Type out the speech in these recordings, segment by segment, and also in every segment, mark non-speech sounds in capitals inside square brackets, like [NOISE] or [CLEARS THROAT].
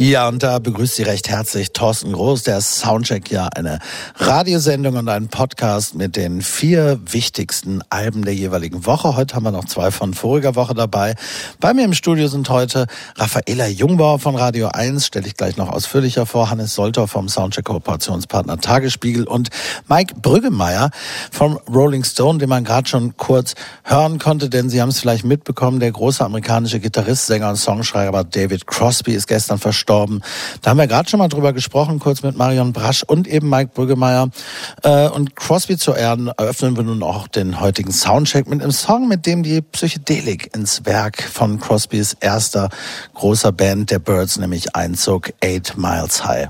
Ja, und da begrüßt Sie recht herzlich Thorsten Groß, der Soundcheck ja eine Radiosendung und ein Podcast mit den vier wichtigsten Alben der jeweiligen Woche. Heute haben wir noch zwei von voriger Woche dabei. Bei mir im Studio sind heute Raffaela Jungbauer von Radio 1, stelle ich gleich noch ausführlicher vor, Hannes Solter vom Soundcheck Kooperationspartner Tagesspiegel und Mike Brüggemeier vom Rolling Stone, den man gerade schon kurz hören konnte, denn Sie haben es vielleicht mitbekommen, der große amerikanische Gitarrist, Sänger und Songschreiber David Crosby ist gestern verstorben verstorben. Da haben wir gerade schon mal drüber gesprochen, kurz mit Marion Brasch und eben Mike Brüggemeier. Äh, und Crosby zu Ehren eröffnen wir nun auch den heutigen Soundcheck mit einem Song, mit dem die Psychedelik ins Werk von Crosbys erster großer Band, der Birds, nämlich einzog, Eight Miles High.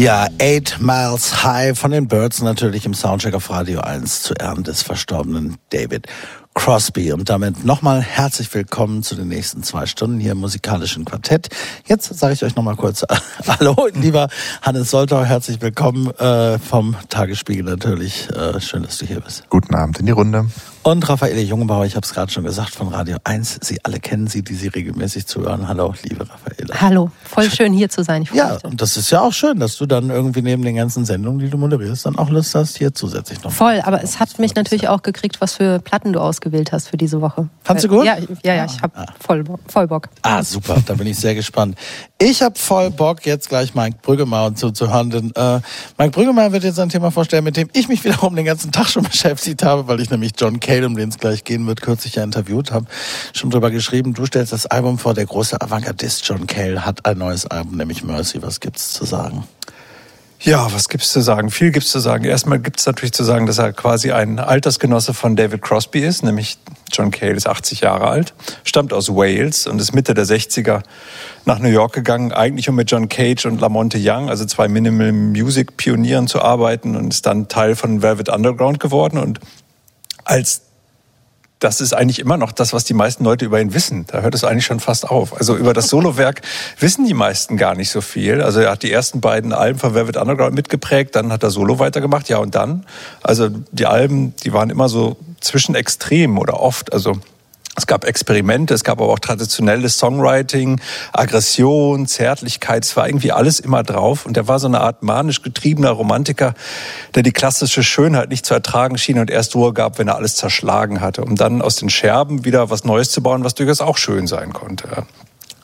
Ja, Eight Miles High von den Birds natürlich im Soundcheck auf Radio 1 zu Ehren des verstorbenen David Crosby. Und damit nochmal herzlich willkommen zu den nächsten zwei Stunden hier im musikalischen Quartett. Jetzt sage ich euch nochmal kurz [LAUGHS] Hallo, lieber Hannes Soltau, herzlich willkommen äh, vom Tagesspiegel natürlich. Äh, schön, dass du hier bist. Guten Abend in die Runde. Und Raffaele Jungbauer, ich habe es gerade schon gesagt, von Radio 1. Sie alle kennen sie, die sie regelmäßig zuhören. Hallo, liebe Raffaele. Hallo, voll schön hier zu sein. ja, und das ist ja auch schön, dass du dann irgendwie neben den ganzen Sendungen, die du moderierst, dann auch Lust hast, hier zusätzlich noch. Voll, aber es hat mich natürlich auch gekriegt, was für Platten du ausgewählt hast für diese Woche. Fandst du gut? Ja, ja, ja ich habe ah. voll, voll Bock. Ah, super, da bin ich sehr gespannt. Ich habe voll Bock, jetzt gleich Mike Brüggemeier zuzuhören, denn äh, Mike Brüggemeier wird jetzt ein Thema vorstellen, mit dem ich mich wiederum den ganzen Tag schon [LAUGHS] beschäftigt habe, weil ich nämlich John Cale, um den es gleich gehen wird, kürzlich ja interviewt habe, schon drüber geschrieben. Du stellst das Album vor, der große Avantgardist John Cale hat ein neues Album, nämlich Mercy. Was gibt's zu sagen? Ja, was gibt's zu sagen? Viel gibt's zu sagen. Erstmal gibt's natürlich zu sagen, dass er quasi ein Altersgenosse von David Crosby ist, nämlich John Cale ist 80 Jahre alt, stammt aus Wales und ist Mitte der 60er nach New York gegangen, eigentlich um mit John Cage und Lamonte Young, also zwei Minimal Music Pionieren zu arbeiten und ist dann Teil von Velvet Underground geworden und als das ist eigentlich immer noch das, was die meisten Leute über ihn wissen. Da hört es eigentlich schon fast auf. Also über das Solowerk [LAUGHS] wissen die meisten gar nicht so viel. Also er hat die ersten beiden Alben von Velvet Underground mitgeprägt, dann hat er Solo weitergemacht, ja und dann. Also die Alben, die waren immer so zwischen Extremen oder oft. Also es gab Experimente, es gab aber auch traditionelles Songwriting, Aggression, Zärtlichkeit, es war irgendwie alles immer drauf. Und er war so eine Art manisch getriebener Romantiker, der die klassische Schönheit nicht zu ertragen schien und erst Ruhe gab, wenn er alles zerschlagen hatte, um dann aus den Scherben wieder was Neues zu bauen, was durchaus auch schön sein konnte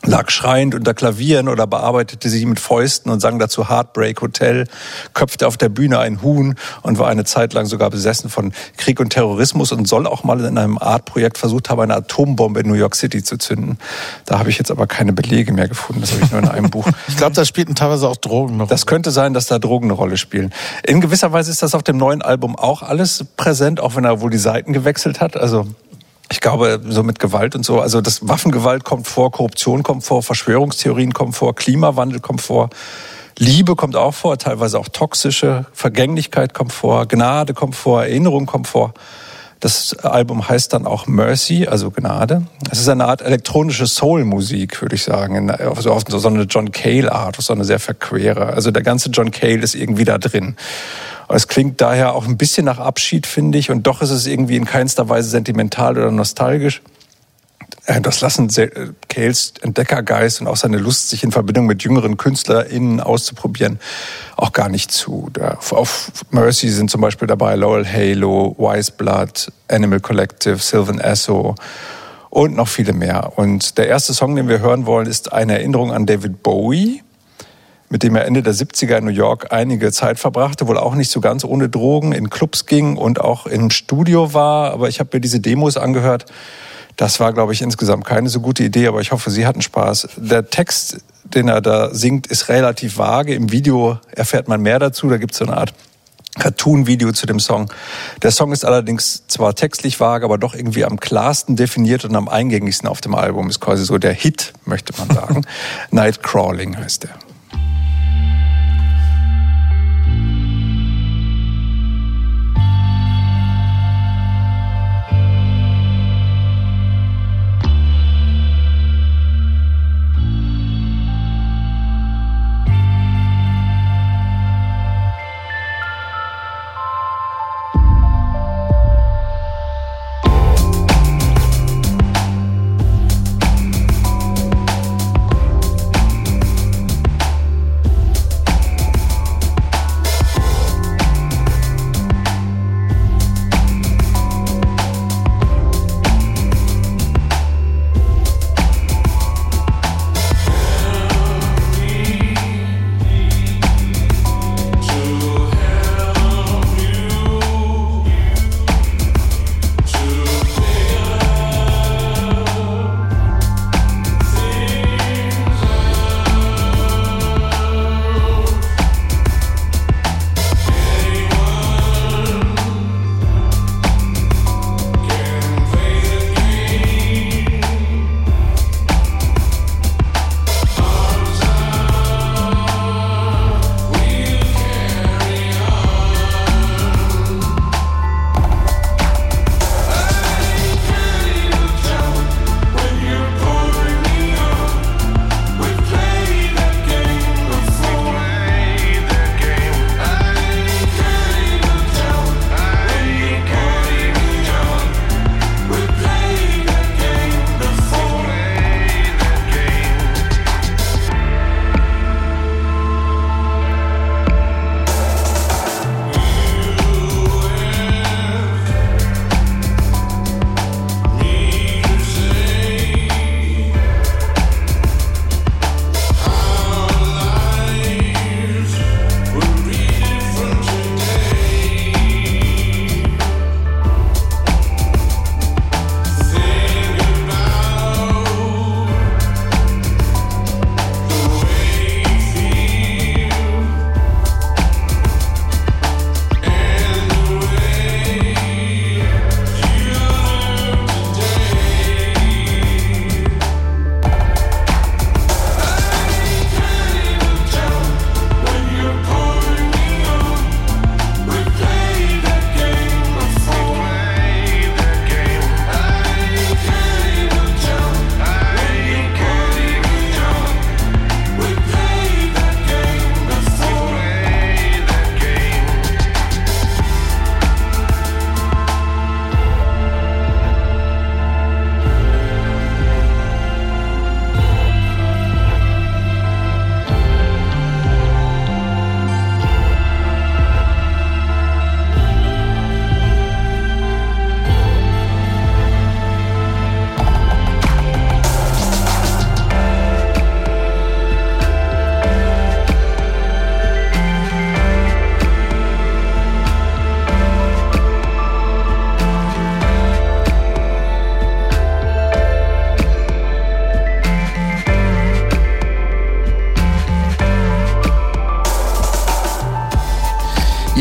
lag schreiend unter Klavieren oder bearbeitete sie mit Fäusten und sang dazu Heartbreak Hotel, köpfte auf der Bühne ein Huhn und war eine Zeit lang sogar besessen von Krieg und Terrorismus und soll auch mal in einem Art-Projekt versucht haben, eine Atombombe in New York City zu zünden. Da habe ich jetzt aber keine Belege mehr gefunden. Das habe ich nur in einem Buch. [LAUGHS] Ich glaube, da spielten teilweise auch Drogen eine Rolle. Das könnte sein, dass da Drogen eine Rolle spielen. In gewisser Weise ist das auf dem neuen Album auch alles präsent, auch wenn er wohl die Seiten gewechselt hat. Also ich glaube, so mit Gewalt und so, also das Waffengewalt kommt vor, Korruption kommt vor, Verschwörungstheorien kommen vor, Klimawandel kommt vor, Liebe kommt auch vor, teilweise auch toxische Vergänglichkeit kommt vor, Gnade kommt vor, Erinnerung kommt vor. Das Album heißt dann auch Mercy, also Gnade. Es ist eine Art elektronische Soul-Musik, würde ich sagen, also auf so eine John Cale-Art, so eine sehr verquere. Also der ganze John Cale ist irgendwie da drin. Es klingt daher auch ein bisschen nach Abschied, finde ich, und doch ist es irgendwie in keinster Weise sentimental oder nostalgisch. Äh, das lassen Cales Entdeckergeist und auch seine Lust, sich in Verbindung mit jüngeren KünstlerInnen auszuprobieren, auch gar nicht zu. Auf Mercy sind zum Beispiel dabei Laurel Halo, Wise Blood, Animal Collective, Sylvan Esso und noch viele mehr. Und der erste Song, den wir hören wollen, ist eine Erinnerung an David Bowie mit dem er Ende der 70er in New York einige Zeit verbrachte, wohl auch nicht so ganz ohne Drogen, in Clubs ging und auch im Studio war. Aber ich habe mir diese Demos angehört. Das war, glaube ich, insgesamt keine so gute Idee, aber ich hoffe, Sie hatten Spaß. Der Text, den er da singt, ist relativ vage. Im Video erfährt man mehr dazu. Da gibt es so eine Art Cartoon-Video zu dem Song. Der Song ist allerdings zwar textlich vage, aber doch irgendwie am klarsten definiert und am eingängigsten auf dem Album. Ist quasi so der Hit, möchte man sagen. [LAUGHS] Nightcrawling heißt der.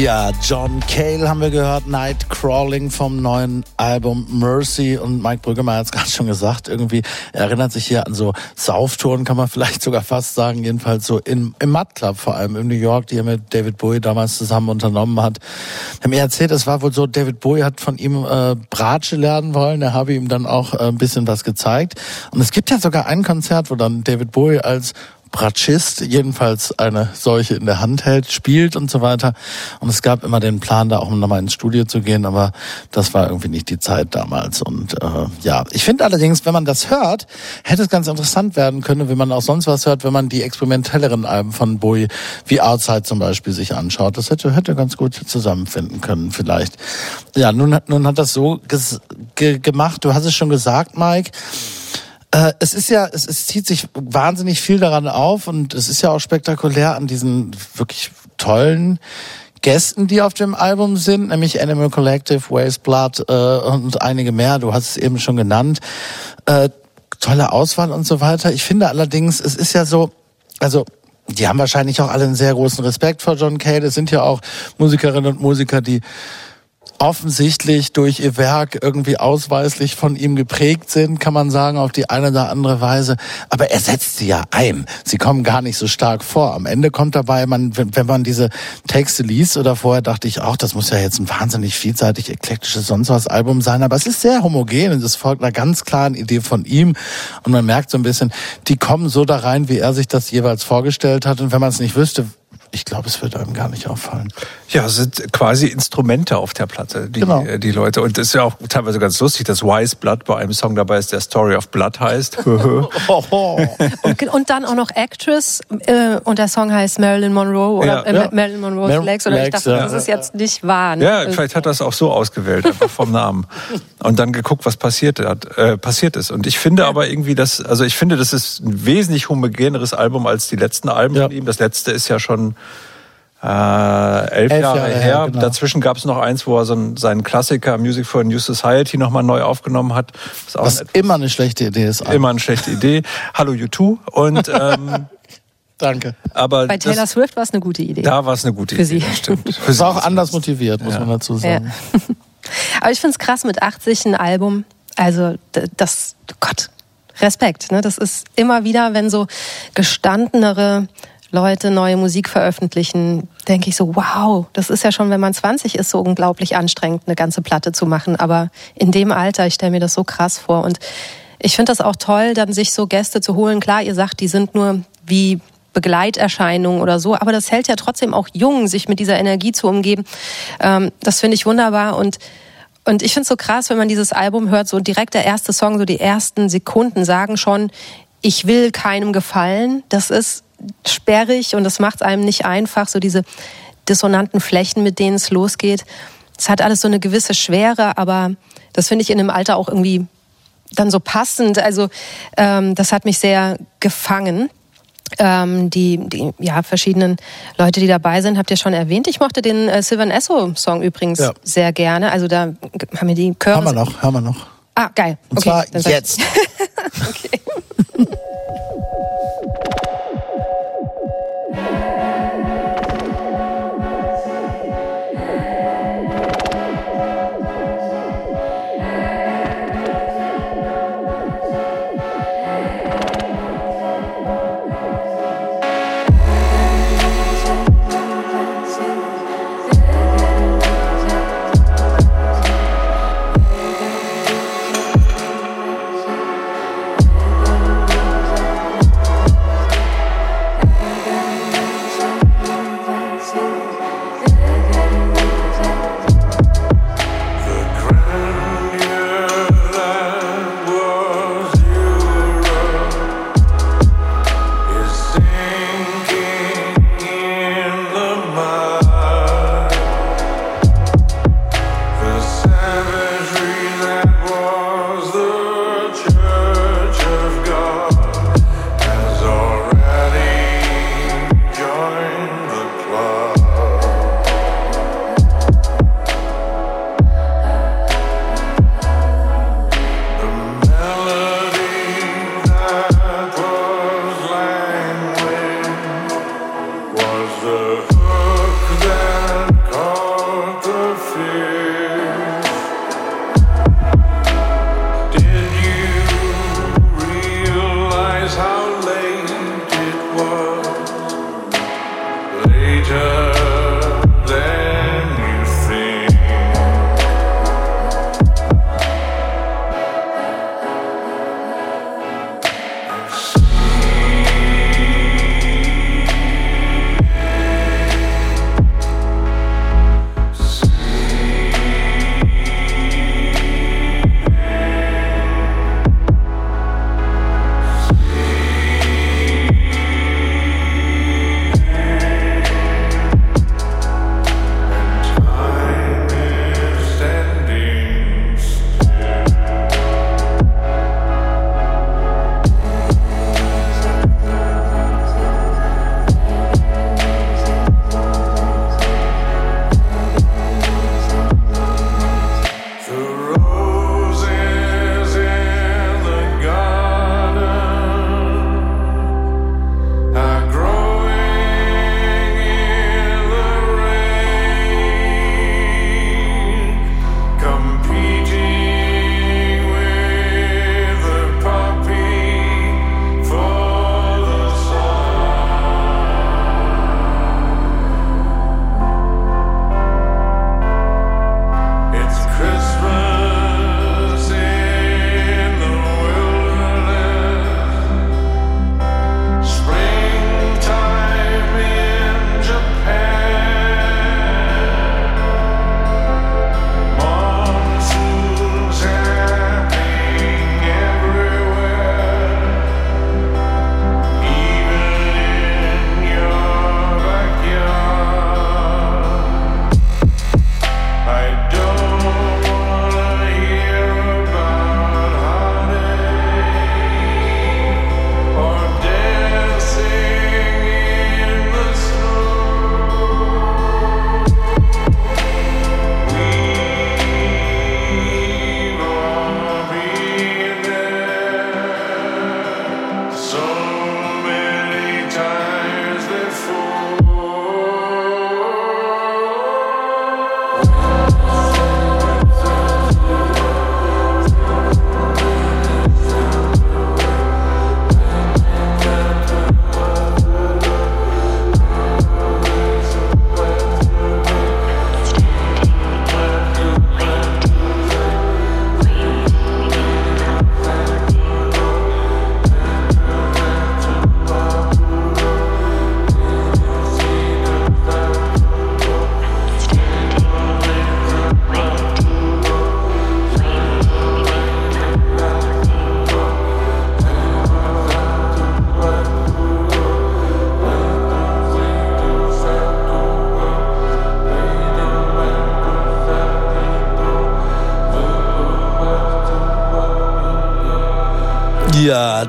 Ja, John Cale haben wir gehört, Night Crawling vom neuen Album Mercy. Und Mike Brüggemann hat es [LAUGHS] gerade schon gesagt, irgendwie erinnert sich hier an so Sauftouren, kann man vielleicht sogar fast sagen, jedenfalls so im, im Mud Club vor allem in New York, die er mit David Bowie damals zusammen unternommen hat. Hat mir erzählt, es war wohl so, David Bowie hat von ihm äh, Bratsche lernen wollen, er habe ihm dann auch äh, ein bisschen was gezeigt. Und es gibt ja sogar ein Konzert, wo dann David Bowie als Bratschist jedenfalls eine solche in der Hand hält, spielt und so weiter. Und es gab immer den Plan, da auch nochmal ins Studio zu gehen, aber das war irgendwie nicht die Zeit damals. Und äh, ja, ich finde allerdings, wenn man das hört, hätte es ganz interessant werden können, wenn man auch sonst was hört, wenn man die experimentelleren Alben von Bowie, wie Outside zum Beispiel, sich anschaut. Das hätte, hätte ganz gut zusammenfinden können, vielleicht. Ja, nun nun hat das so gemacht. Du hast es schon gesagt, Mike. Äh, es ist ja, es, es zieht sich wahnsinnig viel daran auf und es ist ja auch spektakulär an diesen wirklich tollen Gästen, die auf dem Album sind, nämlich Animal Collective, Waste Blood äh, und einige mehr. Du hast es eben schon genannt. Äh, tolle Auswahl und so weiter. Ich finde allerdings, es ist ja so, also die haben wahrscheinlich auch alle einen sehr großen Respekt vor John Cale. Es sind ja auch Musikerinnen und Musiker, die offensichtlich durch ihr Werk irgendwie ausweislich von ihm geprägt sind, kann man sagen, auf die eine oder andere Weise. Aber er setzt sie ja ein. Sie kommen gar nicht so stark vor. Am Ende kommt dabei, man, wenn man diese Texte liest oder vorher dachte ich auch, das muss ja jetzt ein wahnsinnig vielseitig eklektisches sonst was Album sein. Aber es ist sehr homogen und es folgt einer ganz klaren Idee von ihm. Und man merkt so ein bisschen, die kommen so da rein, wie er sich das jeweils vorgestellt hat. Und wenn man es nicht wüsste, ich glaube, es wird einem gar nicht auffallen. Ja, es sind quasi Instrumente auf der Platte, die, genau. die Leute. Und es ist ja auch teilweise ganz lustig, dass Wise Blood bei einem Song dabei ist, der Story of Blood heißt. [LAUGHS] und, und, dann auch noch Actress äh, und der Song heißt Marilyn Monroe oder ja. äh, Marilyn Monroe's Mar Legs. Oder Legs, ich dachte, ja. das ist jetzt nicht wahr. Ne? Ja, vielleicht hat er es auch so ausgewählt, einfach vom Namen. [LAUGHS] Und dann geguckt, was passiert, hat, äh, passiert ist. Und ich finde aber irgendwie, dass, also ich finde, das ist ein wesentlich homogeneres Album als die letzten Alben von ihm. Das letzte ist ja schon äh, elf, elf, Jahre, Jahre her. her genau. Dazwischen gab es noch eins, wo er so seinen Klassiker Music for a New Society nochmal neu aufgenommen hat. Was, Was immer eine schlechte Idee ist. Immer eine schlechte Idee. Hallo U2 und ähm, [LAUGHS] Danke. Aber Bei Taylor das, Swift war es eine gute Idee. Da war es eine gute Für Idee. Sie. Stimmt. Für [LAUGHS] sie war auch anders motiviert, muss ja. man dazu sagen. Ja. [LAUGHS] Aber ich finde es krass mit 80 ein Album. Also das, Gott, Respekt. Ne? Das ist immer wieder, wenn so gestandenere Leute neue Musik veröffentlichen, denke ich so, wow, das ist ja schon, wenn man 20 ist, so unglaublich anstrengend, eine ganze Platte zu machen. Aber in dem Alter, ich stelle mir das so krass vor. Und ich finde das auch toll, dann sich so Gäste zu holen. Klar, ihr sagt, die sind nur wie Begleiterscheinungen oder so, aber das hält ja trotzdem auch jung, sich mit dieser Energie zu umgeben. Ähm, das finde ich wunderbar und und ich finde es so krass, wenn man dieses Album hört, so direkt der erste Song, so die ersten Sekunden sagen schon, ich will keinem gefallen. Das ist sperrig und das macht es einem nicht einfach, so diese dissonanten Flächen, mit denen es losgeht. Es hat alles so eine gewisse Schwere, aber das finde ich in dem Alter auch irgendwie dann so passend. Also ähm, das hat mich sehr gefangen. Ähm, die, die ja, verschiedenen Leute, die dabei sind, habt ihr schon erwähnt. Ich mochte den äh, Sylvan Esso-Song übrigens ja. sehr gerne. Also da haben wir die Chöre. Haben wir noch, haben wir noch. Ah, geil. Und okay, zwar jetzt. [LAUGHS] okay. [LAUGHS] Peter.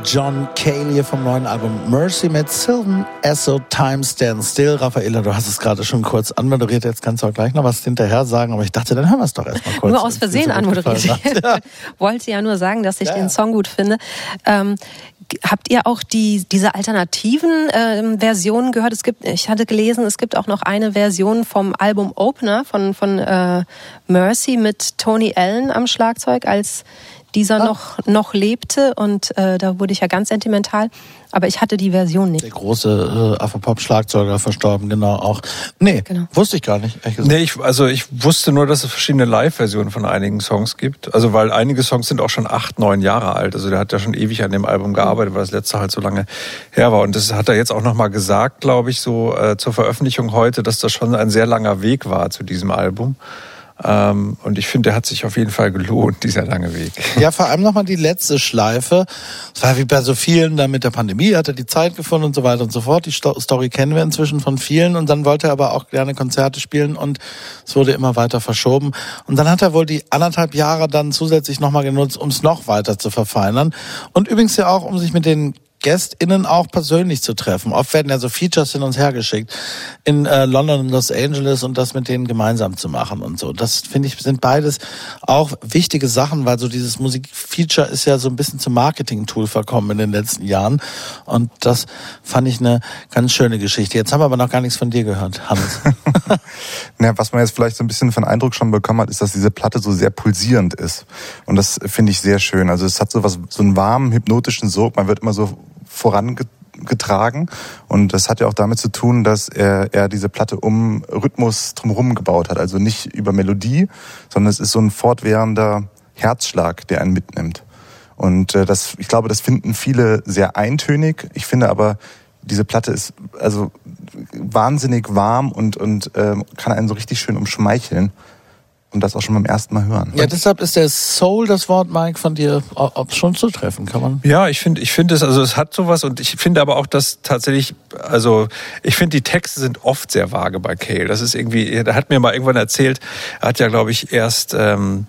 John Cale hier vom neuen Album Mercy mit Sylvan Esso Time Stand Still. Raffaella, du hast es gerade schon kurz anmoderiert, jetzt kannst du auch gleich noch was hinterher sagen, aber ich dachte, dann hören wir es doch erstmal kurz. Nur aus Versehen anmoderiert. [LAUGHS] Ja. Wollte ja nur sagen, dass ich ja, den Song gut finde. Ähm, habt ihr auch die, diese alternativen ähm, Versionen gehört? Es gibt, ich hatte gelesen, es gibt auch noch eine Version vom Album Opener von, von äh, Mercy mit Tony Allen am Schlagzeug als dieser ah. noch, noch lebte und äh, da wurde ich ja ganz sentimental. Aber ich hatte die Version nicht. Der große äh, Afropop-Schlagzeuger verstorben, genau auch. Nee, genau. wusste ich gar nicht. Nee, ich, also ich wusste nur, dass es verschiedene Live-Versionen von einigen Songs gibt. Also weil einige Songs sind auch schon acht, neun Jahre alt. Also der hat ja schon ewig an dem Album gearbeitet, weil das letzte halt so lange her war. Und das hat er jetzt auch nochmal gesagt, glaube ich, so äh, zur Veröffentlichung heute, dass das schon ein sehr langer Weg war zu diesem Album. Ähm, und ich finde, der hat sich auf jeden Fall gelohnt, dieser lange Weg. [LAUGHS] Ja, vor allem nochmal die letzte Schleife. Es war wie bei so vielen, da mit der Pandemie hat er die Zeit gefunden und so weiter und so fort. Die Story kennen wir inzwischen von vielen und dann wollte er aber auch gerne Konzerte spielen und es wurde immer weiter verschoben. Und dann hat er wohl die anderthalb Jahre dann zusätzlich nochmal genutzt, um es noch weiter zu verfeinern. Und übrigens ja auch, um sich mit den GästInnen auch persönlich zu treffen. Oft werden ja so Features hin uns hergeschickt in äh, London und Los Angeles und das mit denen gemeinsam zu machen und so. Das finde ich sind beides auch wichtige Sachen, weil so dieses Musikfeature ist ja so ein bisschen zum Marketing-Tool verkommen in den letzten Jahren und das fand ich eine ganz schöne Geschichte. Jetzt haben wir aber noch gar nichts von dir gehört, Hans. ja, [LAUGHS] was man jetzt vielleicht so ein bisschen von Eindruck schon bekommen hat, ist, dass diese Platte so sehr pulsierend ist und das finde ich sehr schön. Also es hat so was so einen warmen hypnotischen Sog. Man wird immer so vorange getragen. Und das hat ja auch damit zu tun, dass er, er diese Platte um Rhythmus drumherum gebaut hat. Also nicht über Melodie, sondern es ist so ein fortwährender Herzschlag, der einen mitnimmt. Und äh, das, ich glaube, das finden viele sehr eintönig. Ich finde aber, diese Platte ist also wahnsinnig warm und, und ähm, kann einen so richtig schön umschmeicheln und das auch schon beim ersten Mal hören. Ja, deshalb ist der Soul das Wort, Mike, von dir ob schon zutreffen, kann man. Ja, ich finde, ich finde es, also es hat sowas und ich finde aber auch, dass tatsächlich, also ich finde die Texte sind oft sehr vage bei Cale. Das ist irgendwie, er hat mir mal irgendwann erzählt, er hat ja, glaube ich, erst ähm,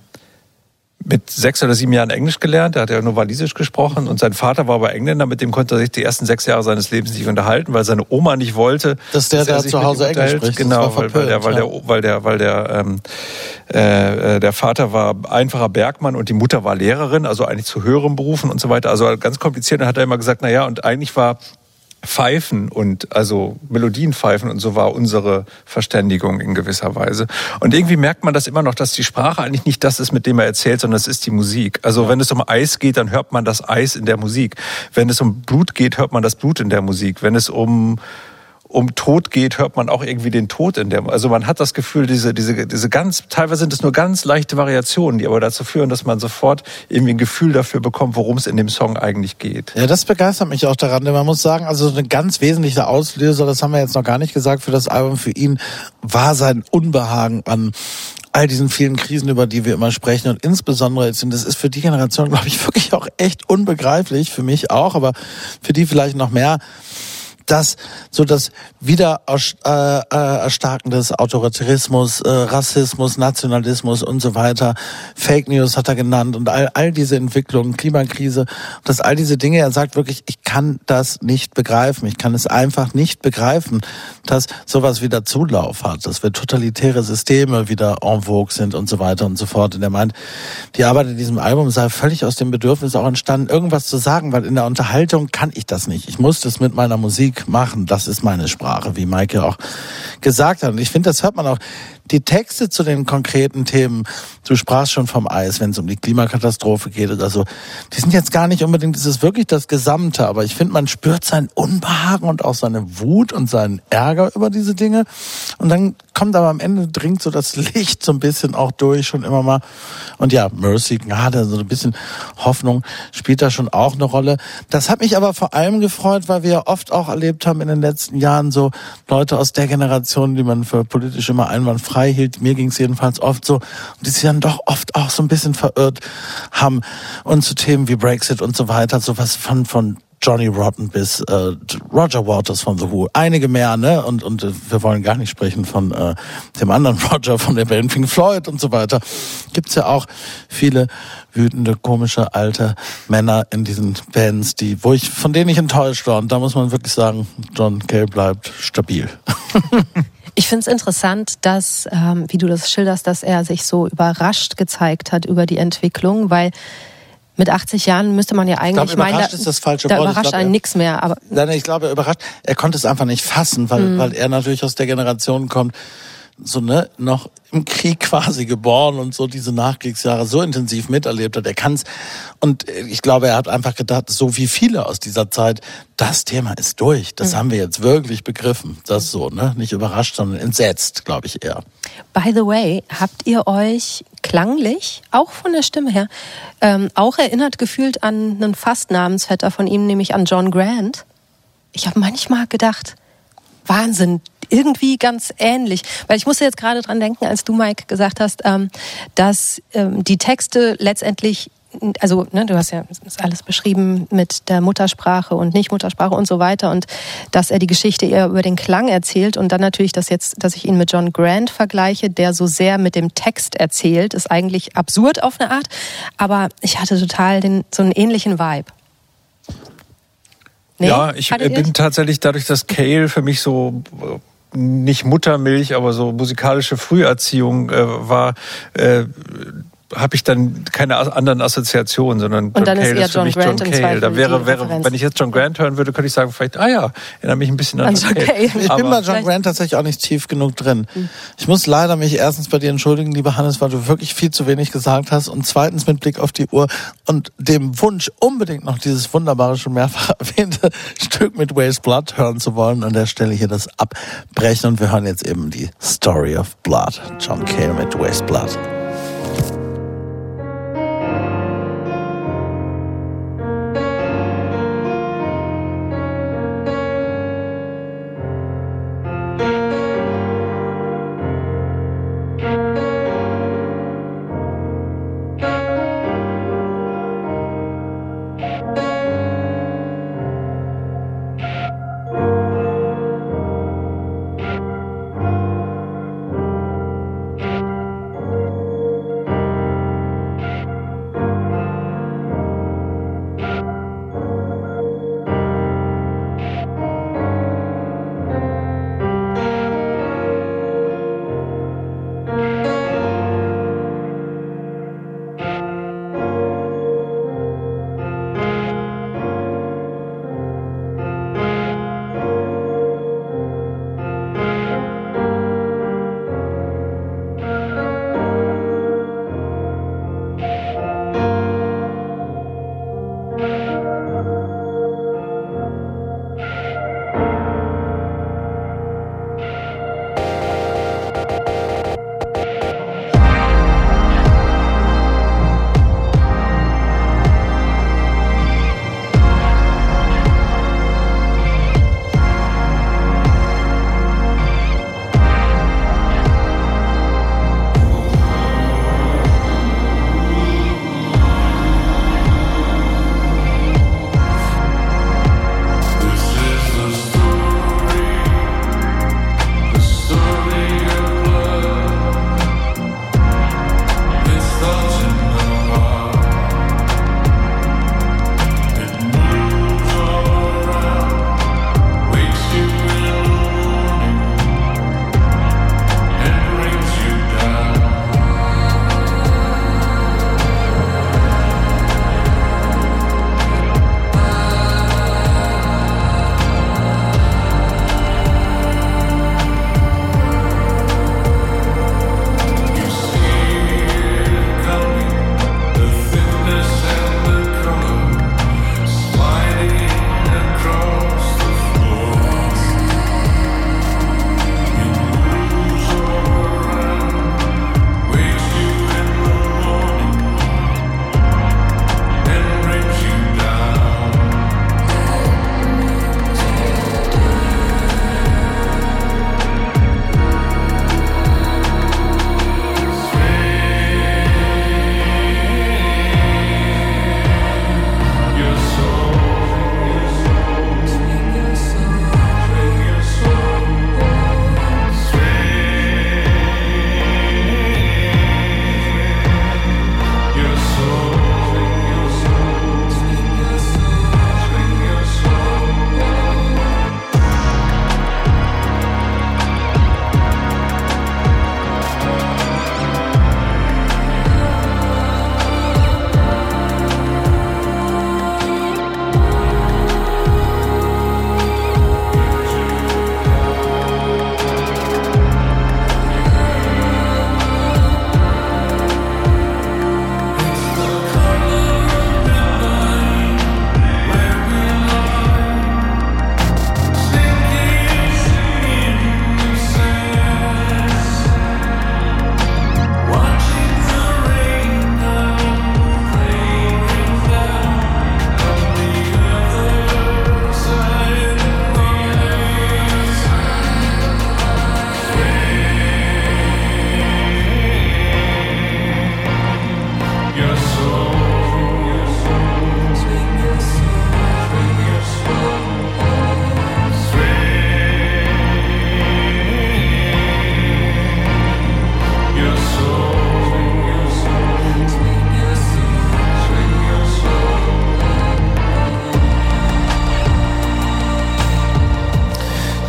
mit sechs oder sieben Jahren Englisch gelernt. Er hat ja nur Walisisch gesprochen und sein Vater war aber Engländer, mit dem konnte er sich die ersten sechs Jahre seines Lebens nicht unterhalten, weil seine Oma nicht wollte, dass der dass da zu Hause Englisch spricht. Genau, weil, weil, der, weil der, weil der, weil der, ähm, äh, der Vater war einfacher Bergmann und die Mutter war Lehrerin, also eigentlich zu höheren Berufen und so weiter. Also ganz kompliziert. Dann hat er immer gesagt, na ja, und eigentlich war Pfeifen und also Melodien pfeifen und so war unsere Verständigung in gewisser Weise. Und irgendwie merkt man das immer noch, dass die Sprache eigentlich nicht das ist, mit dem er erzählt, sondern es ist die Musik. Also wenn es um Eis geht, dann hört man das Eis in der Musik. Wenn es um Blut geht, hört man das Blut in der Musik. Wenn es um um Tod geht, hört man auch irgendwie den Tod in der. Also man hat das Gefühl, diese, diese, diese ganz, teilweise sind es nur ganz leichte Variationen, die aber dazu führen, dass man sofort irgendwie ein Gefühl dafür bekommt, worum es in dem Song eigentlich geht. Ja, das begeistert mich auch daran, denn man muss sagen, also ein ganz wesentlicher Auslöser, das haben wir jetzt noch gar nicht gesagt für das Album, für ihn war sein Unbehagen an all diesen vielen Krisen, über die wir immer sprechen und insbesondere jetzt, und das ist für die Generation, glaube ich, [LAUGHS] wirklich auch echt unbegreiflich, für mich auch, aber für die vielleicht noch mehr, dass so das wieder äh, äh, Erstarken des Autoritarismus, äh, Rassismus, Nationalismus und so weiter, Fake News hat er genannt und all, all diese Entwicklungen, Klimakrise, dass all diese Dinge, er sagt wirklich, ich kann das nicht begreifen, ich kann es einfach nicht begreifen, dass sowas wieder Zulauf hat, dass wir totalitäre Systeme wieder en vogue sind und so weiter und so fort. Und er meint, die Arbeit in diesem Album sei völlig aus dem Bedürfnis auch entstanden, irgendwas zu sagen, weil in der Unterhaltung kann ich das nicht. Ich muss das mit meiner Musik machen. Das ist meine Sprache, wie Maike auch gesagt hat. Und ich finde, das hört man auch die Texte zu den konkreten Themen, du sprachst schon vom Eis, wenn es um die Klimakatastrophe geht oder so, die sind jetzt gar nicht unbedingt, das ist wirklich das Gesamte, aber ich finde, man spürt sein Unbehagen und auch seine Wut und seinen Ärger über diese Dinge. Und dann kommt aber am Ende, dringt so das [LAUGHS] Licht so ein bisschen auch durch, schon immer mal. Und ja, Mercy, gerade so ein bisschen Hoffnung spielt da schon auch eine Rolle. Das hat mich aber vor allem gefreut, weil wir oft auch erlebt haben in den letzten Jahren so Leute aus der Generation, die man für politisch immer einwandfrei frei hielt. Mir ging es jedenfalls oft so, die sich dann doch oft auch so ein bisschen verirrt haben. Und zu Themen wie Brexit und so weiter, sowas von, von Johnny Rotten bis äh, Roger Waters von The Who. Einige mehr, ne? Und, und äh, wir wollen gar nicht sprechen von äh, dem anderen [LAUGHS] Roger von der Band Pink Floyd und so weiter. Gibt's ja auch viele wütende, komische, alte Männer in diesen Bands, die, wo ich, von denen ich enttäuscht war. Und da muss man wirklich sagen, John Cale bleibt stabil. [LAUGHS] Ich finde es interessant, dass, ähm, wie du das schilderst, dass er sich so überrascht gezeigt hat über die Entwicklung, weil mit 80 Jahren müsste man ja eigentlich ich glaube, überrascht meinen, ist das falsche da Wort. überrascht einen nichts mehr. Aber nein, ich glaube, er überrascht. Er konnte es einfach nicht fassen, weil, mhm. weil er natürlich aus der Generation kommt, so ne noch im Krieg quasi geboren und so diese Nachkriegsjahre so intensiv miterlebt hat. Er kann's und ich glaube, er hat einfach gedacht, so wie viele aus dieser Zeit, das Thema ist durch. Das mhm. haben wir jetzt wirklich begriffen. Das so, ne? Nicht überrascht, sondern entsetzt, glaube ich eher. By the way, habt ihr euch klanglich, auch von der Stimme her, ähm, auch erinnert gefühlt an einen Fastnamensvetter von ihm, nämlich an John Grant? Ich habe manchmal gedacht, Wahnsinn, irgendwie ganz ähnlich. Weil ich musste jetzt gerade dran denken, als du, Mike, gesagt hast, ähm, dass ähm, die Texte letztendlich also ne, du hast ja alles beschrieben mit der Muttersprache und Nicht-Muttersprache und so weiter und dass er die Geschichte eher über den Klang erzählt und dann natürlich, dass jetzt, dass ich ihn mit John Grant vergleiche, der so sehr mit dem Text erzählt, ist eigentlich absurd auf eine Art, aber ich hatte total den, so einen ähnlichen Vibe. Nee? Ja, ich Hattet bin tatsächlich dadurch, dass Cale für mich so nicht Muttermilch, aber so musikalische Früherziehung äh, war, äh, habe ich dann keine anderen Assoziationen, sondern Und dann ist Cale eher ist für John mich Grant John im Cale. Da wäre, wäre, wenn ich jetzt John Grant hören würde, könnte ich sagen, vielleicht, ah ja, erinnere mich ein bisschen an, An John John Cale. Cale. Ich bin Aber- bei John Grant tatsächlich auch nicht tief genug drin. Ich muss leider mich erstens bei dir entschuldigen, lieber Hannes, weil du wirklich viel zu wenig gesagt hast und zweitens mit Blick auf die Uhr und dem Wunsch, unbedingt noch dieses wunderbare, schon mehrfach [LAUGHS] erwähnte Stück mit Waste Blood hören zu wollen, an der Stelle hier das abbrechen und wir hören jetzt eben die Story of Blood. John Cale mit Waste Blood.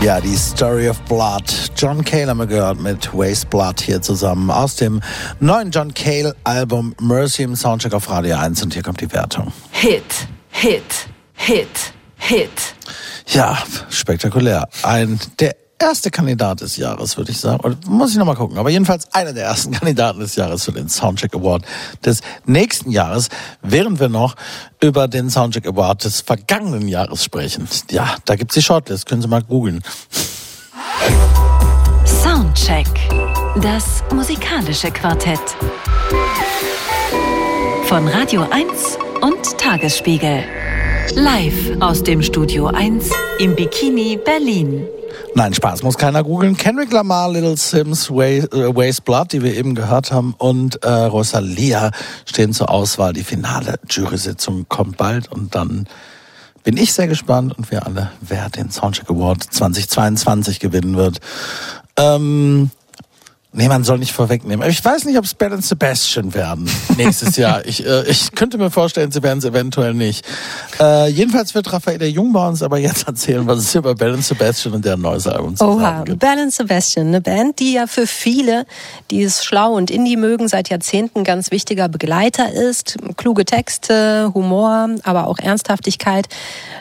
Ja, die Story of Blood. John Cale haben wir gehört mit Waste Blood hier zusammen aus dem neuen John Cale Album Mercy im Soundcheck auf Radio 1 und hier kommt die Wertung. Hit, Hit, Hit, Hit. Ja, spektakulär. Ein der erste Kandidat des Jahres, würde ich sagen. Oder muss ich nochmal gucken. Aber jedenfalls einer der ersten [LAUGHS] Kandidaten des Jahres für den Soundcheck Award des nächsten Jahres, während wir noch über den Soundcheck Award des vergangenen Jahres sprechen. Ja, da gibt's die Shortlist. Können Sie mal googeln. Soundcheck. Das musikalische Quartett. Von Radio 1 und Tagesspiegel. Live aus dem Studio 1 im Bikini Berlin. Nein, Spaß muss keiner googeln. Kendrick Lamar, Little Sims, äh, Waste Blood, die wir eben gehört haben, und äh, Rosalia stehen zur Auswahl. Die finale Jury-Sitzung kommt bald und dann bin ich sehr gespannt und wir alle, wer den Soundcheck Award 2022 gewinnen wird. Ähm, Nee, man soll nicht vorwegnehmen. Ich weiß nicht, ob es Ben und Sebastian werden nächstes Jahr. [LAUGHS] Ich, äh, ich könnte mir vorstellen, sie werden es eventuell nicht. Äh, jedenfalls wird Raphael Jung bei uns aber jetzt erzählen, was es über Ben und Sebastian und deren neues Album zu Oha, sagen gibt. Ben und Sebastian, eine Band, die ja für viele, die es schlau und Indie mögen, seit Jahrzehnten ganz wichtiger Begleiter ist. Kluge Texte, Humor, aber auch Ernsthaftigkeit.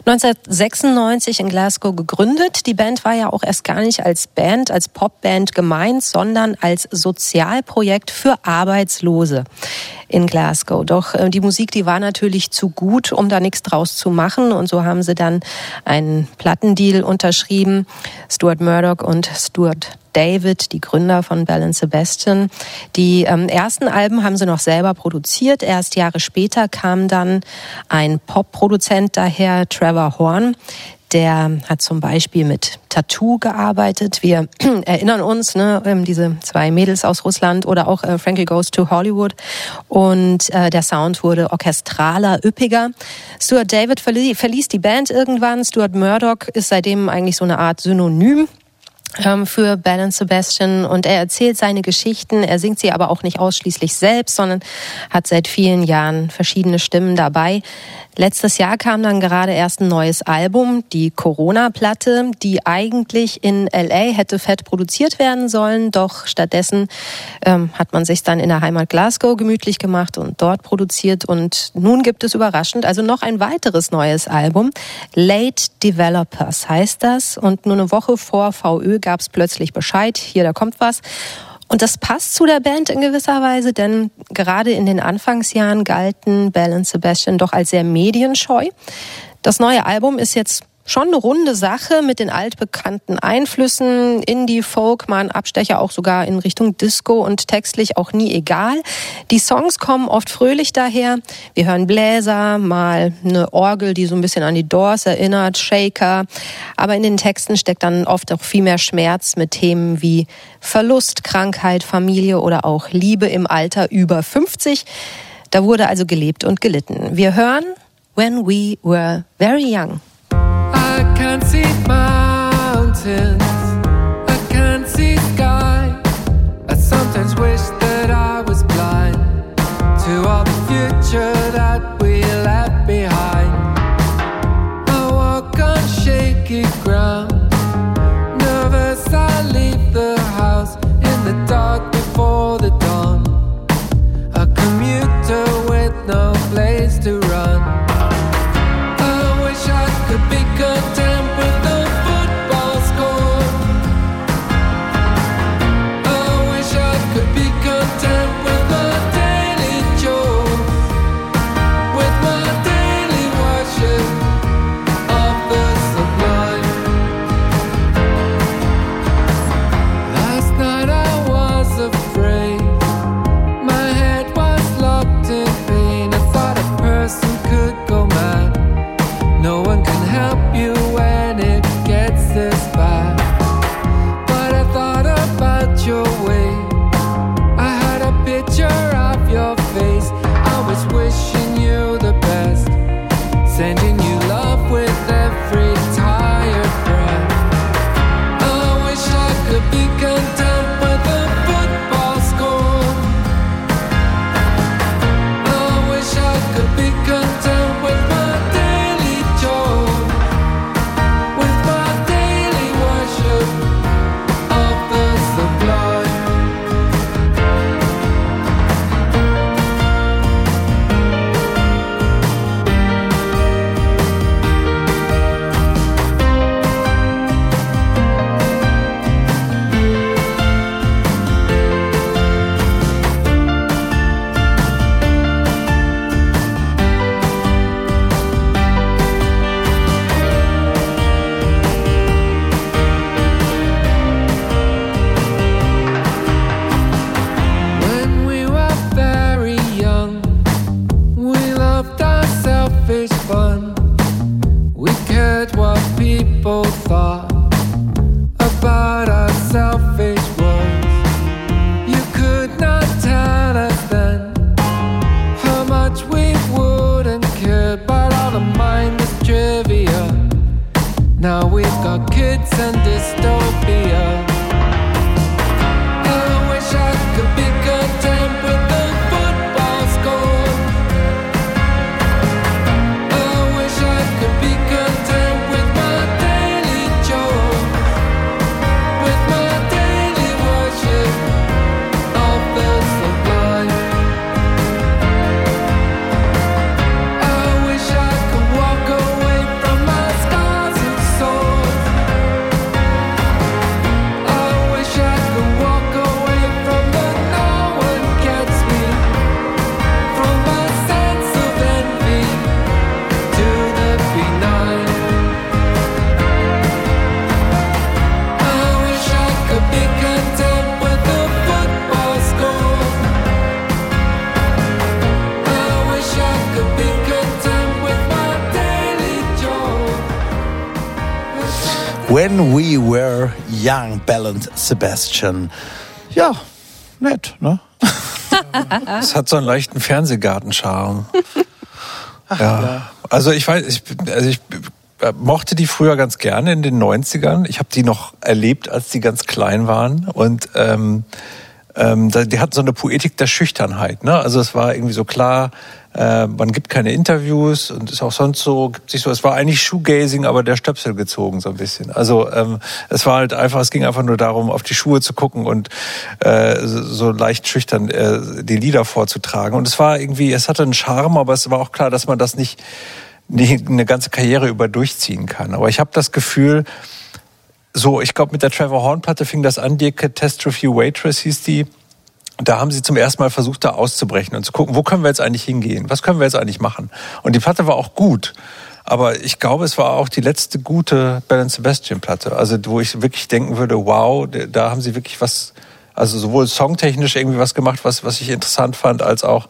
1996 in Glasgow gegründet. Die Band war ja auch erst gar nicht als Band, als Popband gemeint, sondern als Sozialprojekt für Arbeitslose in Glasgow. Doch äh, die Musik, die war natürlich zu gut, um da nichts draus zu machen. Und so haben sie dann einen Plattendeal unterschrieben. Stuart Murdoch und Stuart David, die Gründer von Bell Sebastian. Die ähm, ersten Alben haben sie noch selber produziert. Erst Jahre später kam dann ein Popproduzent daher, Trevor Horn, der hat zum Beispiel mit Tattoo gearbeitet. Wir [CLEARS THROAT] erinnern uns, ne, ähm, diese zwei Mädels aus Russland oder auch äh, Frankie Goes to Hollywood. Und äh, der Sound wurde orchestraler, üppiger. Stuart David verließ die Band irgendwann. Stuart Murdoch ist seitdem eigentlich so eine Art Synonym ähm, für Bell Sebastian und er erzählt seine Geschichten. Er singt sie aber auch nicht ausschließlich selbst, sondern hat seit vielen Jahren verschiedene Stimmen dabei. Letztes Jahr kam dann gerade erst ein neues Album, die Corona-Platte, die eigentlich in LA hätte fett produziert werden sollen, doch stattdessen ähm, hat man sich dann in der Heimat Glasgow gemütlich gemacht und dort produziert. Und nun gibt es überraschend also noch ein weiteres neues Album. Late Developers heißt das. Und nur eine Woche vor VÖ gab es plötzlich Bescheid, hier da kommt was und das passt zu der Band in gewisser Weise, denn gerade in den Anfangsjahren galten Bell und Sebastian doch als sehr medienscheu. Das neue Album ist jetzt schon eine runde Sache mit den altbekannten Einflüssen, Indie, Folk, mal ein Abstecher auch sogar in Richtung Disco und textlich auch nie egal. Die Songs kommen oft fröhlich daher. Wir hören Bläser, mal eine Orgel, die so ein bisschen an die Doors erinnert, Shaker. Aber in den Texten steckt dann oft auch viel mehr Schmerz mit Themen wie Verlust, Krankheit, Familie oder auch Liebe im Alter über 50. Da wurde also gelebt und gelitten. Wir hören When We Were Very Young. Can't see mountains, I can't see sky. I sometimes wish our mind is trivia. Now we've got kids and dystopia. I wish I could be good. When We Were Young, Bell and Sebastian. Ja, nett, ne? [LAUGHS] Es hat so einen leichten Fernsehgartenscharme. ja. Also ich weiß, ich, also ich äh, mochte die früher ganz gerne in den 90ern. Ich habe die noch erlebt, als die ganz klein waren. Und ähm, ähm, die hatten so eine Poetik der Schüchternheit. Ne? Also es war irgendwie so klar, äh, man gibt keine Interviews und ist auch sonst so, gibt sich so, es war eigentlich Shoegazing, aber der Stöpsel gezogen so ein bisschen. Also ähm, es war halt einfach, es ging einfach nur darum, auf die Schuhe zu gucken und äh, so leicht schüchtern äh, die Lieder vorzutragen. Und es war irgendwie, es hatte einen Charme, aber es war auch klar, dass man das nicht, nicht eine ganze Karriere über durchziehen kann. Aber ich habe das Gefühl, so, ich glaube, mit der Trevor Horn-Platte fing das an, die Catastrophe Waitress hieß die da haben sie zum ersten Mal versucht, da auszubrechen und zu gucken, wo können wir jetzt eigentlich hingehen? Was können wir jetzt eigentlich machen? Und die Platte war auch gut. Aber ich glaube, es war auch die letzte gute Bell Sebastian Platte. Also, wo ich wirklich denken würde, wow, da haben sie wirklich was, also sowohl songtechnisch irgendwie was gemacht, was, was ich interessant fand, als auch,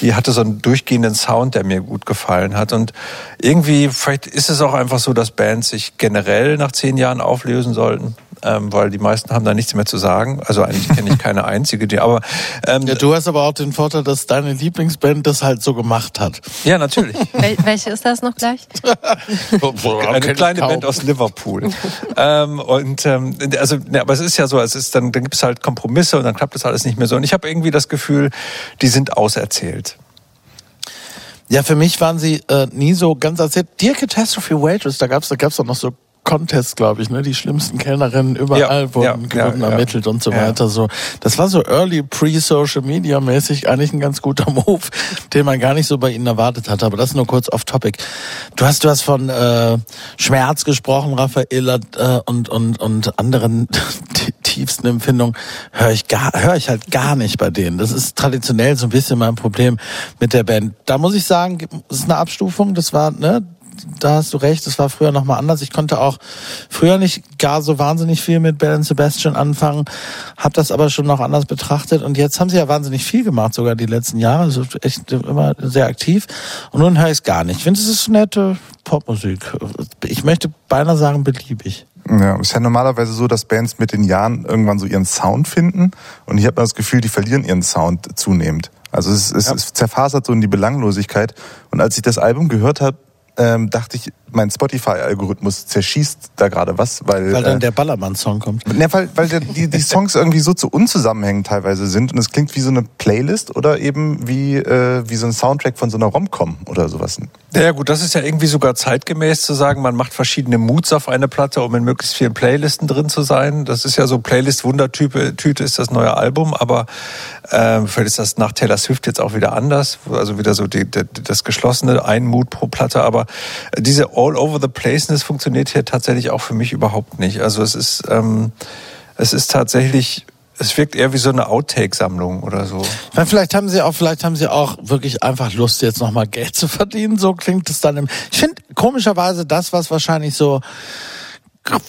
die hatte so einen durchgehenden Sound, der mir gut gefallen hat. Und irgendwie, vielleicht ist es auch einfach so, dass Bands sich generell nach zehn Jahren auflösen sollten ähm, weil die meisten haben da nichts mehr zu sagen. Also eigentlich kenne ich keine einzige, die aber. Ähm, ja, du hast aber auch den Vorteil, dass deine Lieblingsband das halt so gemacht hat. Ja, natürlich. Wel welche ist das noch gleich? [LAUGHS] Eine kleine Band aus Liverpool. ähm, und ähm, also, ja, aber es ist ja so, es ist dann, dann gibt es halt Kompromisse und dann klappt das alles nicht mehr so. Und ich habe irgendwie das Gefühl, die sind auserzählt. Ja, für mich waren sie äh, nie so ganz erzählt. Dear Catastrophe Waitress, da gab's da gab's doch noch so Contest, glaube ich, ne? Die schlimmsten Kellnerinnen überall ja, wurden, ja, wurden ja, ermittelt und so weiter. So, das war so early pre-Social Media mäßig eigentlich ein ganz guter [LAUGHS] Move, den man gar nicht so bei ihnen erwartet hatte. Aber das nur kurz off Topic. Du hast, du hast von äh, Schmerz gesprochen, Raffaella äh, und und und anderen [LAUGHS] tiefsten Empfindungen höre ich gar, höre ich halt gar nicht bei denen. Das ist traditionell so ein bisschen mein Problem mit der Band. Da muss ich sagen, es ist eine Abstufung. Das war ne da hast du recht, es war früher nochmal anders. Ich konnte auch früher nicht gar so wahnsinnig viel mit Bell Sebastian anfangen, habe das aber schon noch anders betrachtet und jetzt haben sie ja wahnsinnig viel gemacht, sogar die letzten Jahre, also echt immer sehr aktiv und nun höre ich es gar nicht. Ich finde, es ist nette Popmusik. Ich möchte beinahe sagen, beliebig. Ja, ist ja normalerweise so, dass Bands mit den Jahren irgendwann so ihren Sound finden und ich habe das Gefühl, die verlieren ihren Sound zunehmend. Also es, es, ja. es zerfasert so in die Belanglosigkeit. Und als ich das Album gehört habe, ähm, dachte ich, mein Spotify-Algorithmus zerschießt da gerade was, weil weil dann äh, der Ballermann-Song kommt. Ne, weil weil der, die die Songs irgendwie so zu unzusammenhängend teilweise sind und es klingt wie so eine Playlist oder eben wie äh, wie so ein Soundtrack von so einer Romcom oder sowas. Ja gut, das ist ja irgendwie sogar zeitgemäß zu sagen, man macht verschiedene Moods auf eine Platte, um in möglichst vielen Playlisten drin zu sein. Das ist ja so Playlist-Wundertüte, Tüte ist das neue Album, aber äh, vielleicht ist das nach Taylor Swift jetzt auch wieder anders, also wieder so die, die, das geschlossene ein Mood pro Platte, aber diese all over the placeness funktioniert hier tatsächlich auch für mich überhaupt nicht. Also es ist, ähm, es ist tatsächlich es wirkt eher wie so eine Outtake-Sammlung oder so. Meine, vielleicht haben sie auch, vielleicht haben sie auch wirklich einfach Lust, jetzt nochmal Geld [LAUGHS] zu verdienen. So klingt es dann im. Ich finde komischerweise das, was wahrscheinlich so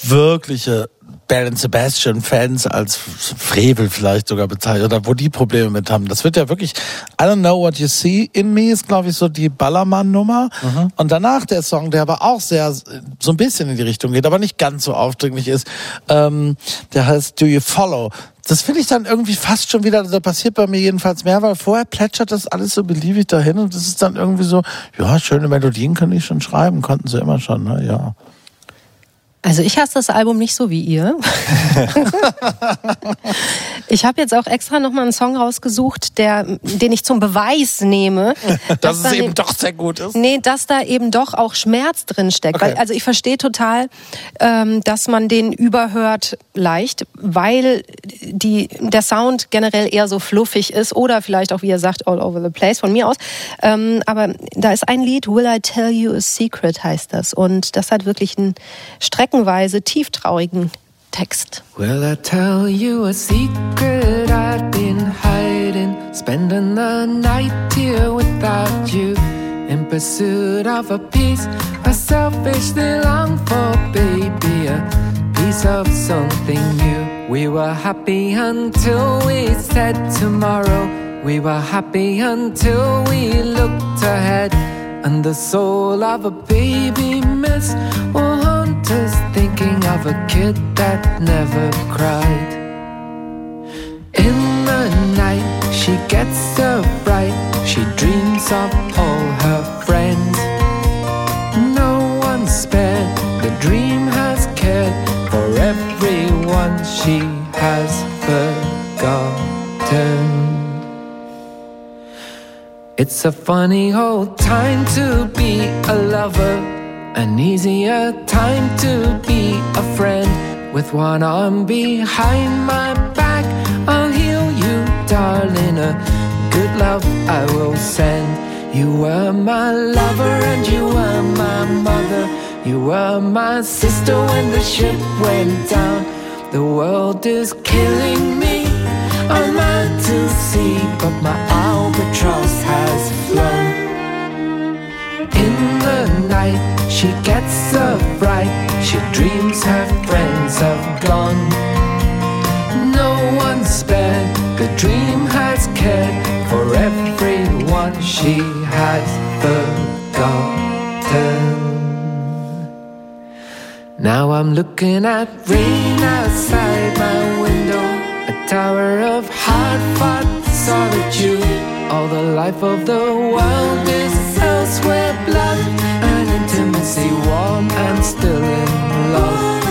wirkliche Bell Sebastian Fans als Frevel vielleicht sogar bezeichnet oder wo die Probleme mit haben. Das wird ja wirklich I don't know what you see in me ist glaube ich so die Ballermann Nummer mhm. und danach der Song, der aber auch sehr so ein bisschen in die Richtung geht, aber nicht ganz so aufdringlich ist. Ähm, der heißt Do You Follow. Das finde ich dann irgendwie fast schon wieder, da passiert bei mir jedenfalls mehr, weil vorher plätschert das alles so beliebig dahin und das ist dann irgendwie so, ja, schöne Melodien können ich schon schreiben, konnten sie immer schon, ne? ja. Also ich hasse das Album nicht so wie ihr. [LAUGHS] [LAUGHS] ich habe jetzt auch extra nochmal einen Song rausgesucht, der, den ich zum Beweis nehme. [LAUGHS] Dass es da eben doch sehr gut ist. Nee, dass da eben doch auch Schmerz drin steckt. Okay. Weil, also ich verstehe total, ähm, dass man den überhört leicht, weil die, der Sound generell eher so fluffig ist oder vielleicht auch, wie ihr sagt, all over the place von mir aus. Ähm, aber da ist ein Lied, Will I Tell You a Secret heißt das. Und das hat wirklich einen streckenweise tieftraurigen Text. Will I tell you a secret I've been hiding? Spending the night here without you. In pursuit of a piece I selfishly long for, baby. A piece of something new. We were happy until we said tomorrow. We were happy until we looked ahead. And the soul of a baby miss will thinking of a kid that never cried. In the night, she gets so bright, she dreams of all her friends. No one's spared, the dream has cared for everyone she has forgotten. It's a funny old time to be a lover, an easier time to be a friend. With one arm behind my back, I'll heal you, darling. A good love I will send. You were my lover and you were my mother. You were my sister when the ship went down. The world is killing me. I'm out to sea, but my albatross has flown. In the night, she gets a fright. She dreams her friends have gone. No one's spared. The dream has cared for everyone she has forgotten. Now I'm looking at rain outside my window, a tower of hard-fought solitude. All the life of the world is elsewhere, blood and intimacy, warm and still in love.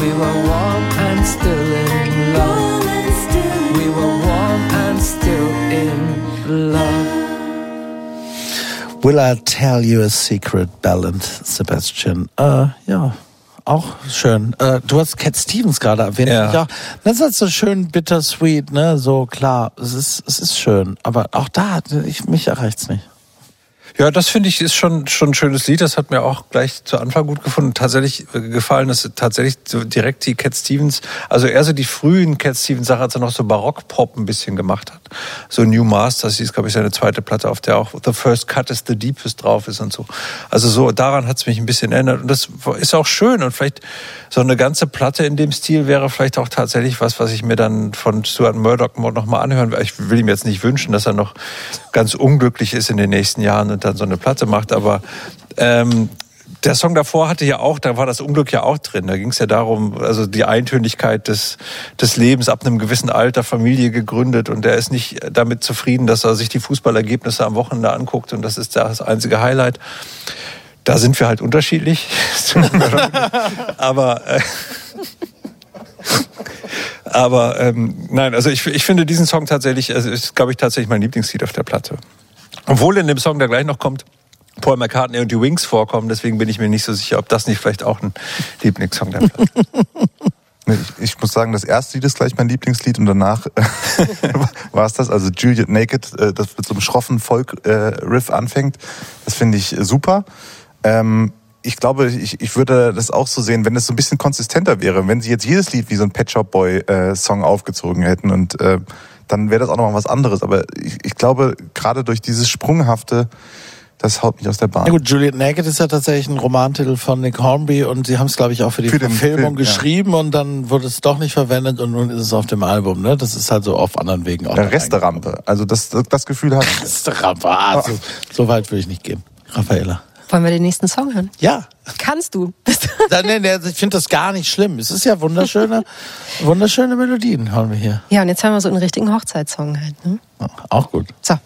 We were warm and still in love. We were warm and still in love. Will I Tell You a Secret, Ballad, Sebastian. Äh, ja, auch schön. Äh, du hast Cat Stevens gerade erwähnt. Ja. ja. Das ist so schön bittersweet, ne? So klar, es ist, es ist schön. Aber auch da, ich, mich erreicht's nicht. Ja, das finde ich ist schon schon ein schönes Lied. Das hat mir auch gleich zu Anfang gut gefunden. Tatsächlich äh, gefallen, dass tatsächlich direkt die Cat Stevens, also eher so die frühen Cat Stevens Sachen, als er noch so Barock-Pop ein bisschen gemacht hat. So New Masters, ist glaube ich seine zweite Platte, auf der auch The First Cut is the Deepest drauf ist und so. Also so daran hat es mich ein bisschen erinnert und das ist auch schön und vielleicht so eine ganze Platte in dem Stil wäre vielleicht auch tatsächlich was, was ich mir dann von Stuart Murdoch noch mal anhören will. Ich will ihm jetzt nicht wünschen, dass er noch ganz unglücklich ist in den nächsten Jahren und dann so eine Platte macht, aber ähm, der Song davor hatte ja auch, da war das Unglück ja auch drin. Da ging es ja darum, also die Eintönigkeit des, des Lebens ab einem gewissen Alter, Familie gegründet und er ist nicht damit zufrieden, dass er sich die Fußballergebnisse am Wochenende anguckt und das ist das einzige Highlight. Da sind wir halt unterschiedlich. [LAUGHS] aber äh, [LAUGHS] aber ähm, nein, also ich, ich finde diesen Song tatsächlich, also ist, glaube ich, tatsächlich mein Lieblingslied auf der Platte. Obwohl in dem Song, der gleich noch kommt, Paul McCartney und die Wings vorkommen, deswegen bin ich mir nicht so sicher, ob das nicht vielleicht auch ein Lieblingssong der Platte [LAUGHS] Ich, muss sagen, das erste Lied ist gleich mein Lieblingslied und danach [LAUGHS] war es das. Also Juliet Naked, äh, das mit so einem schroffen Folk-Riff anfängt, das finde ich äh, super. Ähm, ich glaube, ich, ich würde das auch so sehen, wenn es so ein bisschen konsistenter wäre, wenn sie jetzt jedes Lied wie so ein Pet Shop Boy äh, aufgezogen hätten und äh, dann wäre das auch noch mal was anderes. Aber ich, ich glaube, gerade durch dieses Sprunghafte, das haut mich aus der Bahn. Ja gut, Juliet Naked ist ja tatsächlich ein Romantitel von Nick Hornby und sie haben es, glaube ich, auch für die Für Verfilmung Film, ja. geschrieben und dann wurde es doch nicht verwendet und nun ist es auf dem Album. Ne? Das ist halt so auf anderen Wegen auch. Der Resterampe. Also das, das Gefühl hat. Resterampe. Ah, so, so weit würde ich nicht gehen. Raffaella. Wollen wir den nächsten Song hören? Ja. Kannst du. Nein, nein, nein, ich finde das gar nicht schlimm. Es ist ja wunderschöne, [LAUGHS] wunderschöne Melodien haben wir hier. ja, und jetzt haben wir so einen richtigen Hochzeitssong halt. Ne? Auch gut. So. [LAUGHS]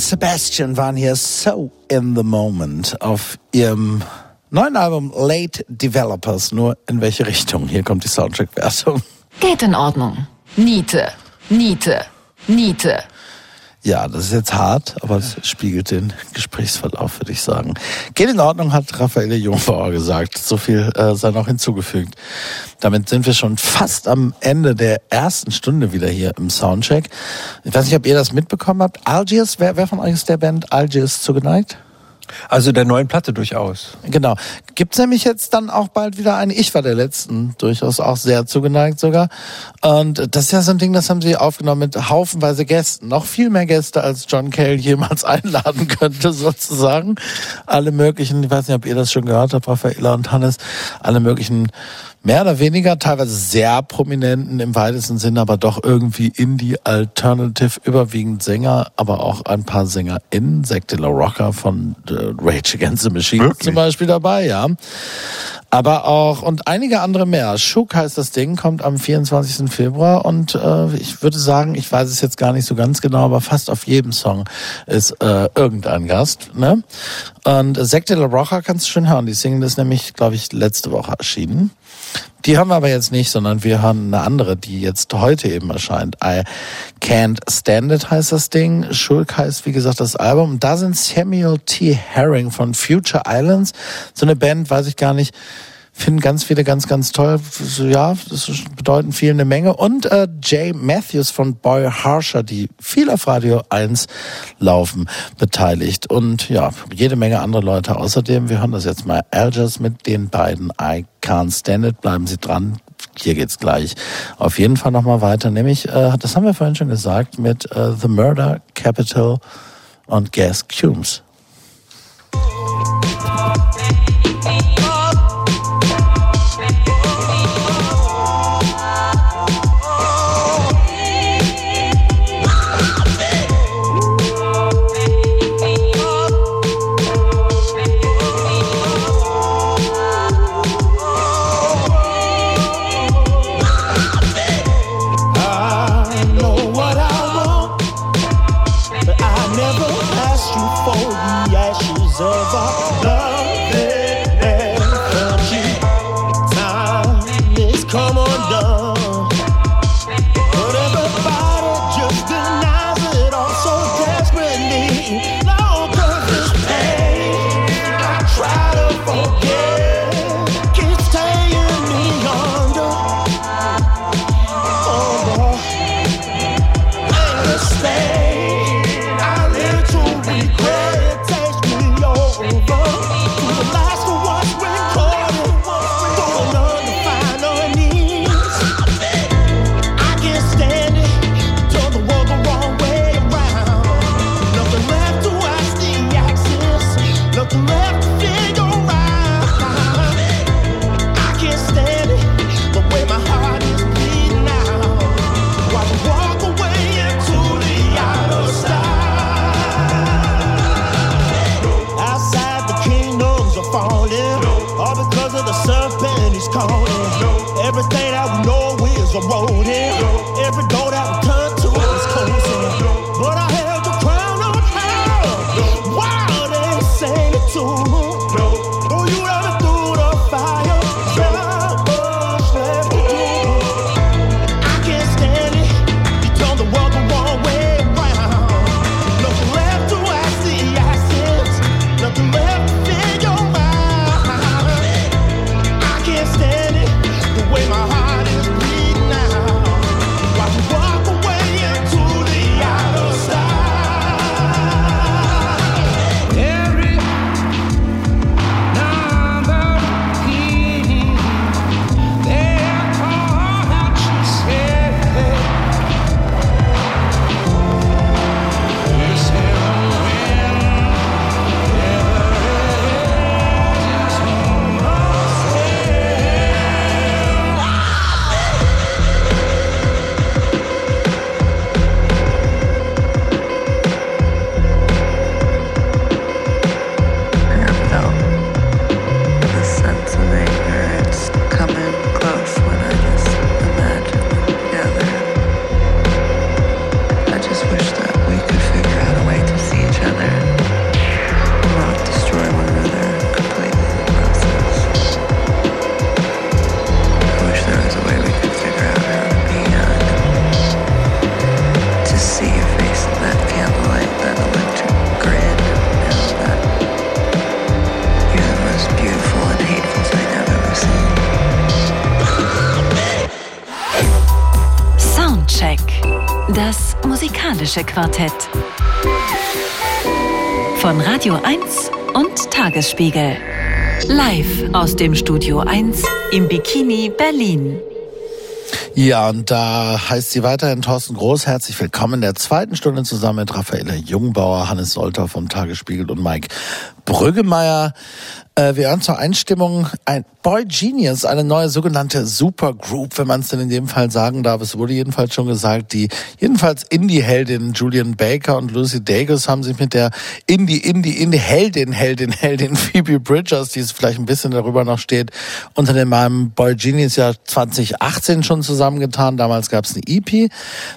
Sebastian waren hier so in the moment auf ihrem neuen Album Late Developers. Nur in welche Richtung? Hier kommt die Soundtrack-Wertung. Geht in Ordnung. Niete, Niete, Niete. Ja, das ist jetzt hart, aber es spiegelt den Gesprächsverlauf, würde ich sagen. Geht in Ordnung, hat Raffaele Jungbauer gesagt. So viel äh, sei noch hinzugefügt. Damit sind wir schon fast am Ende der ersten Stunde wieder hier im Soundcheck. Ich weiß nicht, ob ihr das mitbekommen habt. Algiers, wer, wer von euch ist der Band Algiers zugeneigt? Also der neuen Platte durchaus. Genau. Gibt's nämlich jetzt dann auch bald wieder eine. Ich war der letzten durchaus auch sehr zugeneigt sogar. Und das ist ja so ein Ding, das haben sie aufgenommen mit haufenweise Gästen. Noch viel mehr Gäste, als John Cale jemals [LAUGHS] einladen könnte, sozusagen. Alle möglichen, ich weiß nicht, ob ihr das schon gehört habt, Raffaella und Hannes, alle möglichen mehr oder weniger teilweise sehr prominenten im weitesten Sinne, aber doch irgendwie Indie Alternative, überwiegend Sänger, aber auch ein paar SängerInnen, Zack de la Rocker von äh, Rage Against the Machine Wirklich? zum Beispiel dabei, ja. Aber auch, und einige andere mehr. Shook heißt das Ding, kommt am 24. Februar und äh, ich würde sagen, ich weiß es jetzt gar nicht so ganz genau, aber fast auf jedem Song ist äh, irgendein Gast. Ne? Und Zack de la Rocha kannst du schon hören. Die Single ist nämlich, glaube ich, letzte Woche erschienen. Die haben wir aber jetzt nicht, sondern wir haben eine andere, die jetzt heute eben erscheint. I Can't Stand It heißt das Ding. Schulk heißt, wie gesagt, das Album. Da sind Samuel T. Herring von Future Islands. So eine Band, weiß ich gar nicht, finden ganz viele ganz, ganz toll. Ja, das bedeuten viel eine Menge. Und äh, Jay Matthews von Boy Harsher, die viel auf Radio 1 laufen, beteiligt. Und ja, jede Menge andere Leute außerdem. Wir hören das jetzt mal. Algers mit den beiden I Can't Stand It. Bleiben Sie dran. Hier geht's gleich auf jeden Fall nochmal weiter. Nämlich, äh, das haben wir vorhin schon gesagt, mit äh, The Murder Capital und Gas Cumes. Know is musikalische Quartett. Von Radio 1 und Tagesspiegel. Live aus dem Studio 1 im Bikini Berlin. Ja, und da heißt sie weiterhin Thorsten Groß. Herzlich willkommen in der zweiten Stunde zusammen mit Raffaella Jungbauer, Hannes Solter vom Tagesspiegel und Mike Brüggemeier. Äh, wir hören zur Einstimmung ein Boy Genius, eine neue sogenannte Supergroup, wenn man es denn in dem Fall sagen darf. Es wurde jedenfalls schon gesagt, die jedenfalls Indie-Heldin Julian Baker und Lucy Dacus haben sich mit der Indie, Indie, Indie-Heldin, Heldin, Heldin Phoebe Bridgers, die es vielleicht ein bisschen darüber noch steht, unter dem Namen Boy Genius ja 2018 schon zusammengetan. Damals gab es eine EP.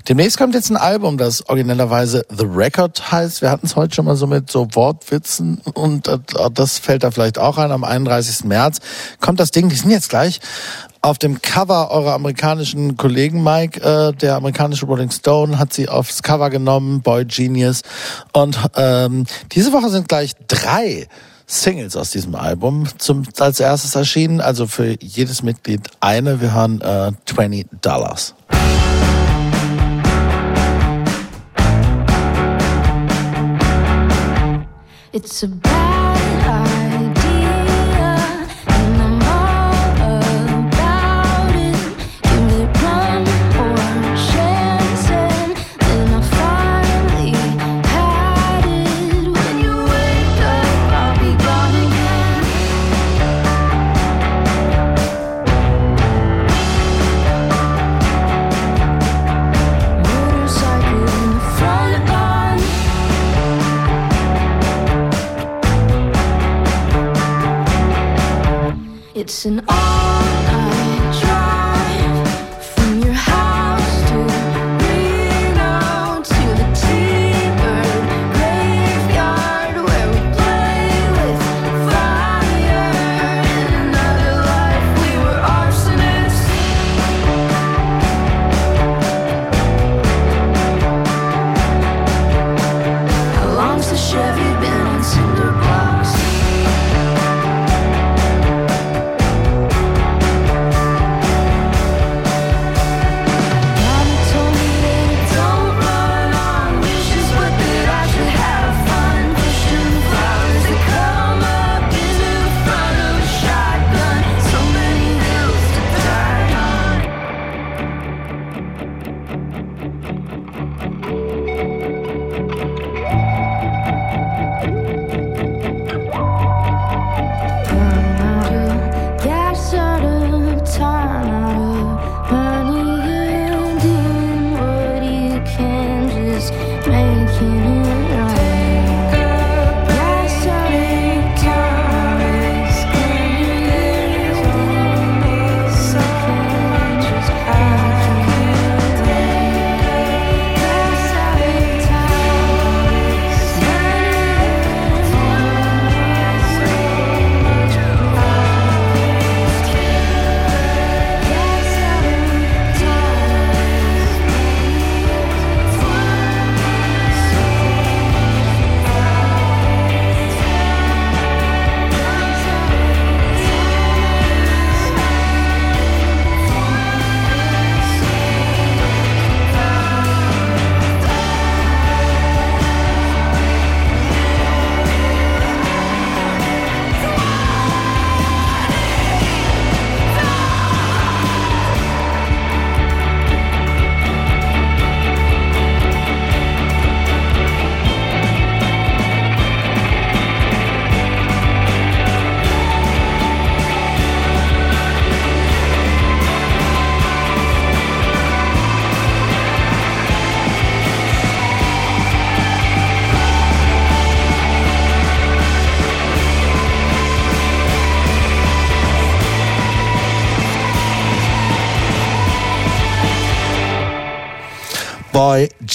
Demnächst kommt jetzt ein Album, das originellerweise The Record heißt. Wir hatten es heute schon mal so mit so Wortwitzen und äh, das fällt da vielleicht auch ein. Am 31. März kommt das Ding, die sind jetzt gleich auf dem Cover eurer amerikanischen Kollegen Mike, äh, der amerikanische Rolling Stone, hat sie aufs Cover genommen, Boy Genius. Und ähm, diese Woche sind gleich drei Singles aus diesem Album zum, als erstes erschienen. Also für jedes Mitglied eine. Wir hören äh, 20 Dollars. It's a It's an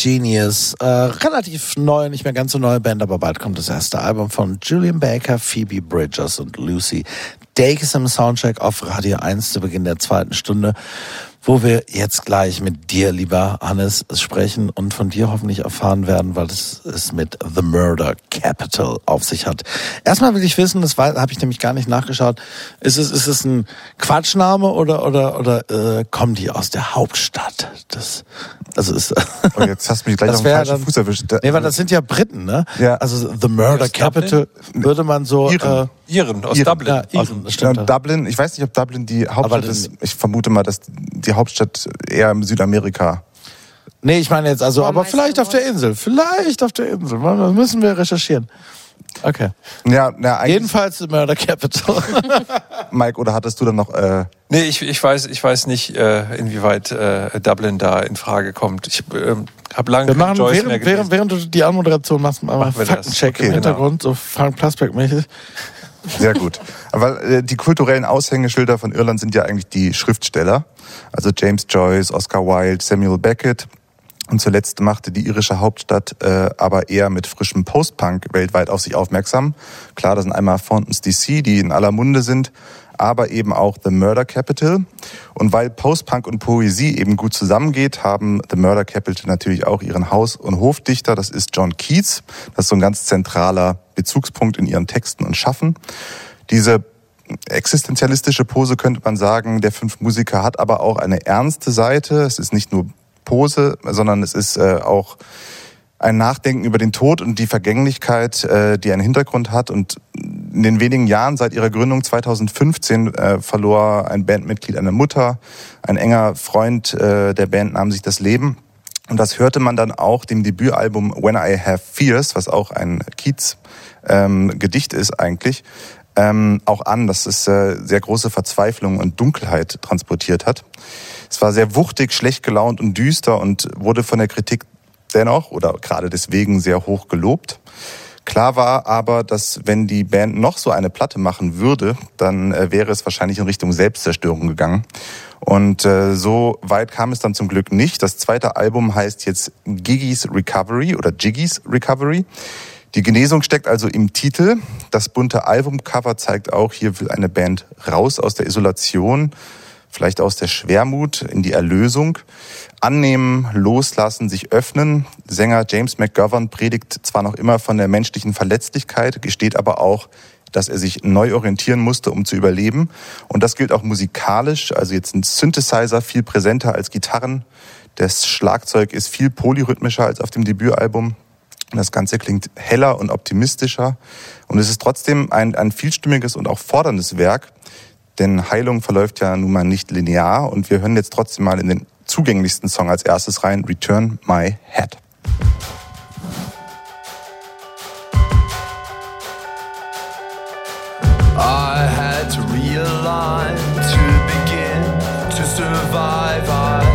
Genius. Äh, relativ neu, nicht mehr ganz so neue Band, aber bald kommt das erste Album von Julian Baker, Phoebe Bridgers und Lucy Stakes im Soundcheck auf Radio 1 zu Beginn der zweiten Stunde, wo wir jetzt gleich mit dir, lieber Hannes, sprechen und von dir hoffentlich erfahren werden, es es mit The Murder Capital auf sich hat. Erstmal will ich wissen, das habe ich nämlich gar nicht nachgeschaut, ist es, ist es ein Quatschname oder, oder, oder äh, kommen die aus der Hauptstadt? Das, also ist, Oh, jetzt hast du mich gleich auf den falschen dann- Fuß erwischt. Da- nee, weil das sind ja Briten, ne? Ja. Also The Murder Aus Capital würde man so, Iren. äh, Iren aus Iren, Dublin. ja, Iren, das stimmt. Ja, Dublin, ich weiß nicht, ob Dublin die Hauptstadt Aber ist. dann- Ich vermute mal, dass die Hauptstadt eher im Südamerika. Nee, ich meine jetzt also, Aber vielleicht auf der Insel. Vielleicht auf der Insel. Das müssen wir recherchieren. Okay. Ja, na, Jedenfalls The Murder Capital. [LAUGHS] Mike, oder hattest du dann noch, äh, Nee, ich, ich weiß, ich weiß nicht, äh, inwieweit äh, Dublin da in Frage kommt. Ich ähm, habe lange Wir machen, Joyce mehr während, gelesen. während, während du die Anmoderation machst, mal einen Machen wir das. Faktencheck Okay, im genau. Hintergrund, so Frank Plasberg-mäßig. Sehr gut. Aber äh, die kulturellen Aushängeschilder von Irland sind ja eigentlich die Schriftsteller. Also James Joyce, Oscar Wilde, Samuel Beckett. Und zuletzt machte die irische Hauptstadt äh, aber eher mit frischem Post-Punk weltweit auf sich aufmerksam. Klar, das sind einmal Fountains DC, die in aller Munde sind, aber eben auch The Murder Capital. Und weil Post-Punk und Poesie eben gut zusammengeht, haben The Murder Capital natürlich auch ihren Haus- und Hofdichter, das ist John Keats. Das ist so ein ganz zentraler Bezugspunkt in ihren Texten und Schaffen. Diese existenzialistische Pose könnte man sagen, der fünf Musiker hat aber auch eine ernste Seite. Es ist nicht nur Pose, sondern es ist äh, auch ein Nachdenken über den Tod und die Vergänglichkeit, äh, die einen Hintergrund hat. Und in den wenigen Jahren seit ihrer Gründung 2015 äh, verlor ein Bandmitglied eine Mutter, ein enger Freund der Band nahm sich das Leben. Und das hörte man dann auch dem Debütalbum When I Have Fears, was auch ein Keats-Gedicht ist eigentlich, ähm, auch an, dass es äh, sehr große Verzweiflung und Dunkelheit transportiert hat. Es war sehr wuchtig, schlecht gelaunt und düster und wurde von der Kritik dennoch oder gerade deswegen sehr hoch gelobt. Klar war aber, dass wenn die Band noch so eine Platte machen würde, dann äh, wäre es wahrscheinlich in Richtung Selbstzerstörung gegangen. Und äh, so weit kam es dann zum Glück nicht. Das zweite Album heißt jetzt Giggy's Recovery oder Jiggy's Recovery. Die Genesung steckt also im Titel. Das bunte Albumcover zeigt auch, hier will eine Band raus aus der Isolation, vielleicht aus der Schwermut in die Erlösung. Annehmen, loslassen, sich öffnen. Sänger James McGovern predigt zwar noch immer von der menschlichen Verletzlichkeit, gesteht aber auch, dass er sich neu orientieren musste, um zu überleben. Und das gilt auch musikalisch. Also jetzt ein Synthesizer viel präsenter als Gitarren. Das Schlagzeug ist viel polyrhythmischer als auf dem Debütalbum. Das Ganze klingt heller und optimistischer. Und es ist trotzdem ein, ein vielstimmiges und auch forderndes Werk. Denn Heilung verläuft ja nun mal nicht linear. Und wir hören jetzt trotzdem mal in den zugänglichsten Song als erstes rein, Return My Head. I had to realign to begin to survive. I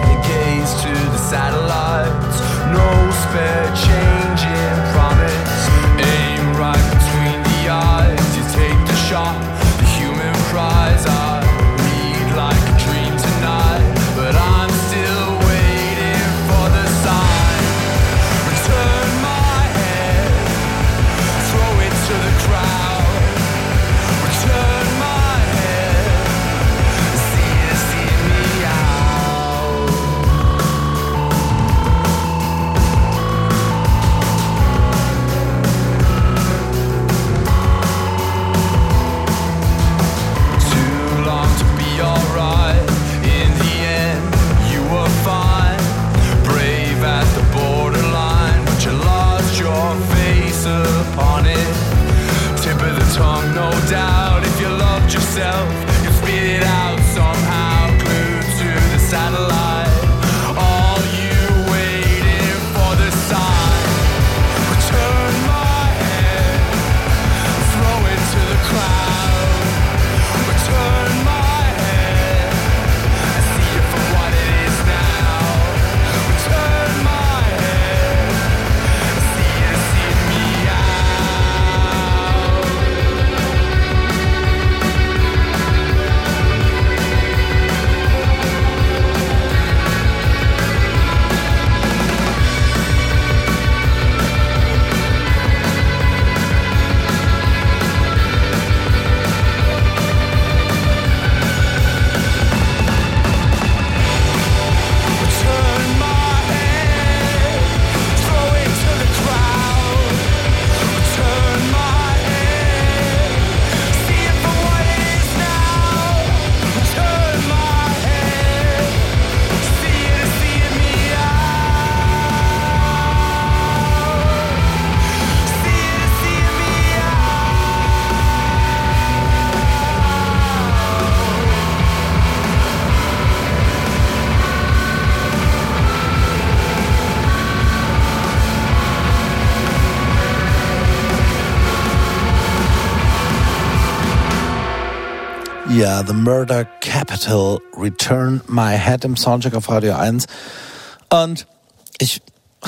Ja, The Murder Capital, Return My Head im Soundcheck auf Radio 1. Und ich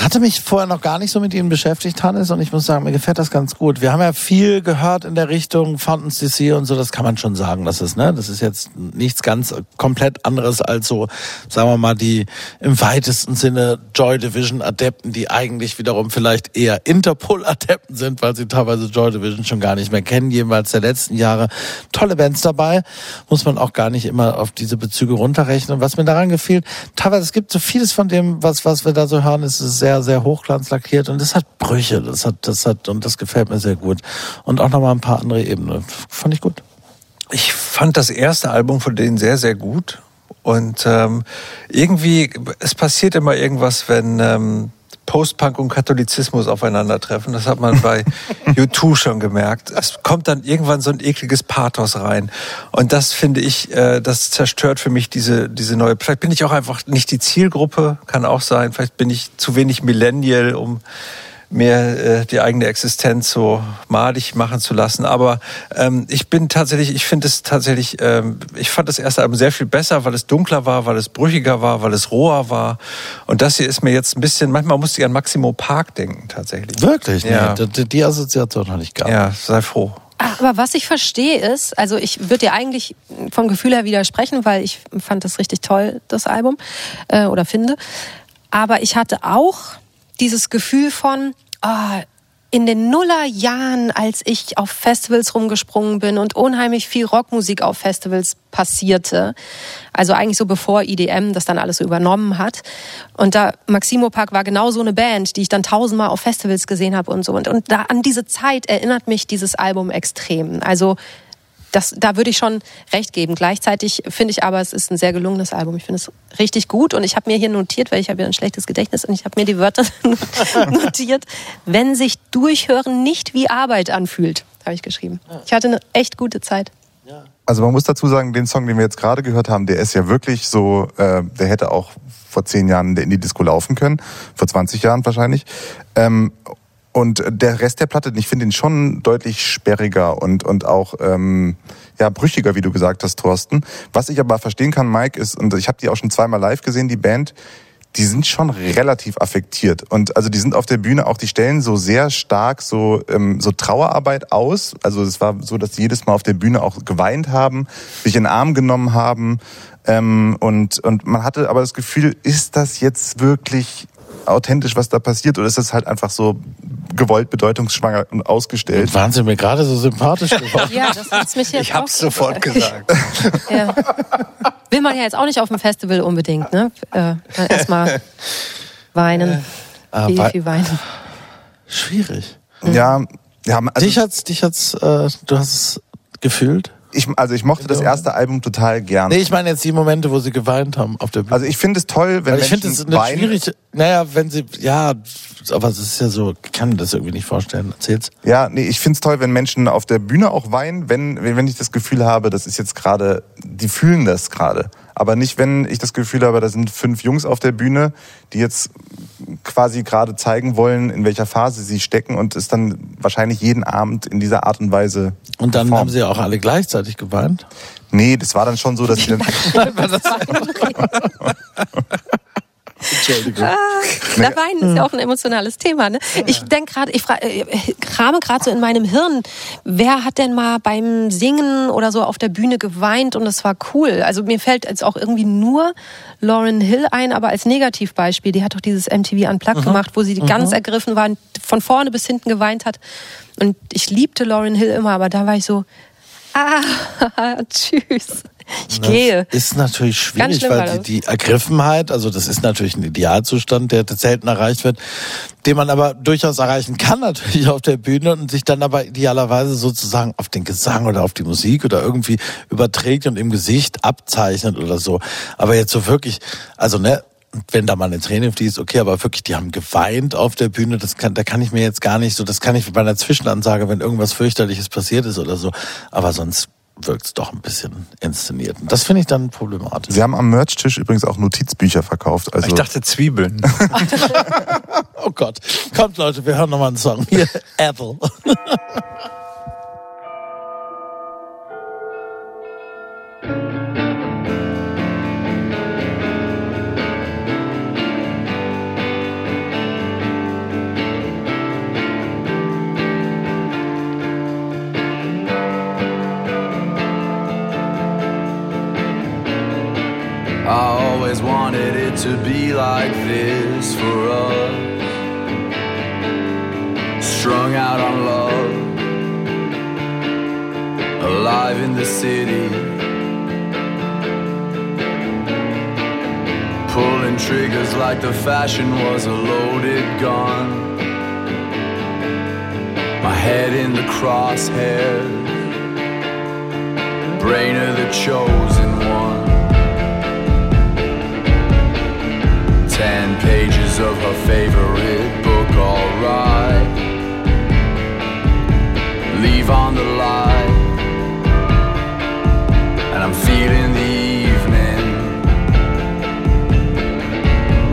hatte mich vorher noch gar nicht so mit ihnen beschäftigt, Hannes, und ich muss sagen, mir gefällt das ganz gut. Wir haben ja viel gehört in der Richtung Fountains DC und so, das kann man schon sagen, das ist, ne, das ist jetzt nichts ganz komplett anderes als so, sagen wir mal, die im weitesten Sinne Joy Division Adepten, die eigentlich wiederum vielleicht eher Interpol Adepten sind, weil sie teilweise Joy Division schon gar nicht mehr kennen, jeweils der letzten Jahre. Tolle Bands dabei, muss man auch gar nicht immer auf diese Bezüge runterrechnen. Was mir daran gefiel, teilweise, es gibt so vieles von dem, was, was wir da so hören, es ist sehr, sehr hochglanzlackiert und es hat Brüche, das hat, das hat, und das gefällt mir sehr gut. Und auch nochmal ein paar andere Ebenen. Fand ich gut. Ich fand das erste Album von denen sehr, sehr gut. Und ähm, irgendwie, es passiert immer irgendwas, wenn ähm, Postpunk und Katholizismus aufeinandertreffen. Das hat man bei [LAUGHS] U2 schon gemerkt. Es kommt dann irgendwann so ein ekliges Pathos rein. Und das finde ich, äh, das zerstört für mich diese, diese neue. Vielleicht bin ich auch einfach nicht die Zielgruppe, kann auch sein. Vielleicht bin ich zu wenig Millennial, um mir äh, die eigene Existenz so madig machen zu lassen. Aber ähm, ich bin tatsächlich, ich finde es tatsächlich, ähm, ich fand das erste Album sehr viel besser, weil es dunkler war, weil es brüchiger war, weil es roher war. Und das hier ist mir jetzt ein bisschen, manchmal musste ich an Maximo Park denken tatsächlich. Wirklich? Ja. Nee, die, die Assoziation noch nicht gehabt. Ja, sei froh. Aber was ich verstehe ist, also ich würde dir eigentlich vom Gefühl her widersprechen, weil ich fand das richtig toll, das Album, äh, oder finde. Aber ich hatte auch dieses Gefühl von, ah, in den Nullerjahren, als ich auf Festivals rumgesprungen bin und unheimlich viel Rockmusik auf Festivals passierte, also eigentlich so bevor IDM das dann alles so übernommen hat. Und da Maximo Park war genau so eine Band, die ich dann tausendmal auf Festivals gesehen habe und so. Und, und da an diese Zeit erinnert mich dieses Album extrem. Also das, da würde ich schon recht geben. Gleichzeitig finde ich aber, es ist ein sehr gelungenes Album. Ich finde es richtig gut und ich habe mir hier notiert, weil ich habe ja ein schlechtes Gedächtnis und ich habe mir die Wörter [LAUGHS] notiert, wenn sich Durchhören nicht wie Arbeit anfühlt, habe ich geschrieben. Ich hatte eine echt gute Zeit. Also man muss dazu sagen, den Song, den wir jetzt gerade gehört haben, der ist ja wirklich so, äh, der hätte auch vor zehn Jahren in der Indie-Disco laufen können, vor 20 Jahren wahrscheinlich. Ähm, und der Rest der Platte, ich finde ihn schon deutlich sperriger und, und auch ähm, ja, brüchiger, wie du gesagt hast, Thorsten. Was ich aber verstehen kann, Mike, ist, und ich habe die auch schon zweimal live gesehen, die Band, die sind schon relativ affektiert. Und also die sind auf der Bühne auch, die stellen so sehr stark so, ähm, so Trauerarbeit aus. Also es war so, dass die jedes Mal auf der Bühne auch geweint haben, sich in den Arm genommen haben. Ähm, und, und man hatte aber das Gefühl, ist das jetzt wirklich authentisch, was da passiert, oder ist das halt einfach so gewollt bedeutungsschwanger und ausgestellt? Waren sie mir gerade so sympathisch [LAUGHS] geworden? Ja, das hat's mich jetzt Ich hab's auch sofort gesagt. [LAUGHS] Ja. Will man ja jetzt auch nicht auf dem Festival unbedingt, ne? Äh, Erstmal weinen. Ah, viel, wei- viel weinen. Schwierig. Ja, ja also dich hat's, dich hat's, äh, du hast es gefühlt? Ich, also ich mochte das erste Album total gern. Nee, ich meine jetzt die Momente, wo sie geweint haben auf der Bühne. Also ich finde es toll, wenn Weil ich finde, es weinen. schwierige, naja, wenn sie, ja, aber es ist ja so, ich kann mir das irgendwie nicht vorstellen. Erzähl's. Ja, nee, ich find's toll, wenn Menschen auf der Bühne auch weinen, wenn wenn ich das Gefühl habe, das ist jetzt gerade, die fühlen das gerade. Aber nicht, wenn ich das Gefühl habe, da sind fünf Jungs auf der Bühne, die jetzt quasi gerade zeigen wollen, in welcher Phase sie stecken und es dann wahrscheinlich jeden Abend in dieser Art und Weise. Und dann performen. haben sie ja auch alle gleichzeitig geweint. Nee, das war dann schon so, dass sie dann. [LAUGHS] [LAUGHS] Entschuldigung. Da weinen ist ja auch ein emotionales Thema. Ne? Ich denke gerade, ich fra- äh, krame gerade so in meinem Hirn, wer hat denn mal beim Singen oder so auf der Bühne geweint und das war cool. Also mir fällt jetzt auch irgendwie nur Lauren Hill ein, aber als Negativbeispiel. Die hat doch dieses MTV Unplugged gemacht, wo sie ganz ergriffen war, und von vorne bis hinten geweint hat. Und ich liebte Lauren Hill immer, aber da war ich so, ah, [LAUGHS] tschüss, ich gehe. Ist natürlich schwierig, weil das. die, die Ergriffenheit, also das ist natürlich ein Idealzustand, der selten erreicht wird, den man aber durchaus erreichen kann natürlich auf der Bühne und sich dann aber idealerweise sozusagen auf den Gesang oder auf die Musik oder irgendwie überträgt und im Gesicht abzeichnet oder so. Aber jetzt so wirklich, also ne, wenn da mal eine Träne fließt, okay, aber wirklich, die haben geweint auf der Bühne, das kann, da kann ich mir jetzt gar nicht so, das kann ich bei einer Zwischenansage, wenn irgendwas fürchterliches passiert ist oder so, aber sonst wirkt es doch ein bisschen inszeniert. Und das finde ich dann problematisch. Sie haben am Merch-Tisch übrigens auch Notizbücher verkauft. Also Ich dachte Zwiebeln. [LAUGHS] Oh Gott. Kommt Leute, wir hören nochmal einen Song. Hier, Apple. To be like this for us. Strung out on love, alive in the city. Pulling triggers like the fashion was a loaded gun. My head in the crosshairs, brain of the chosen Ten pages of her favorite book, alright. Leave on the light, and I'm feeling the evening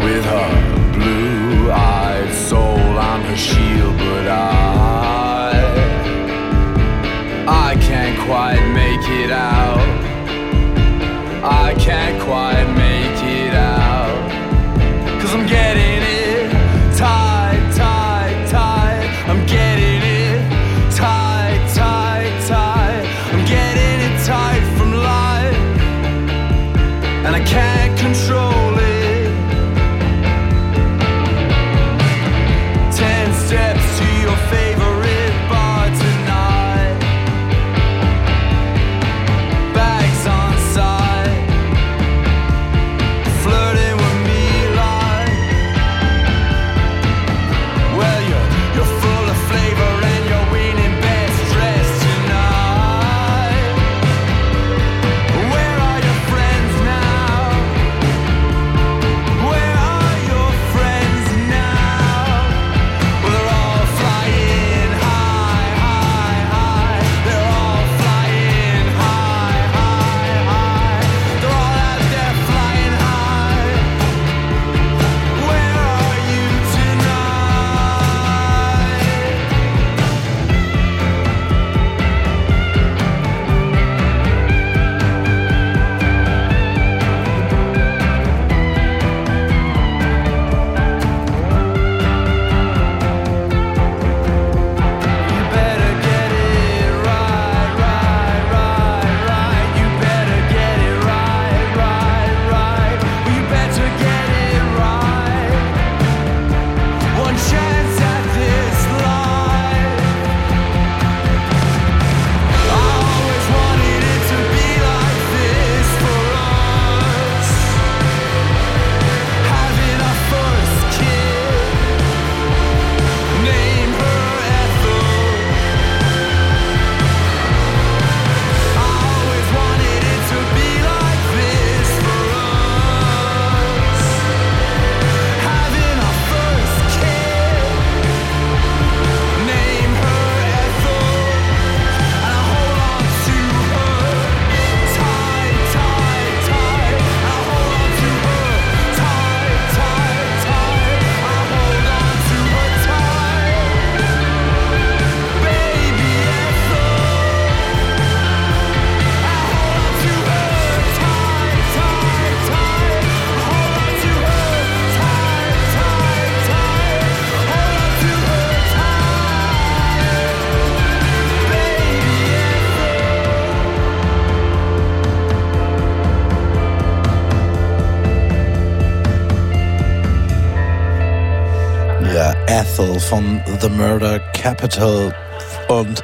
with her blue-eyed soul. I'm her shield, but I, I can't quite make it out. I can't quite Von The Murder Capital. Und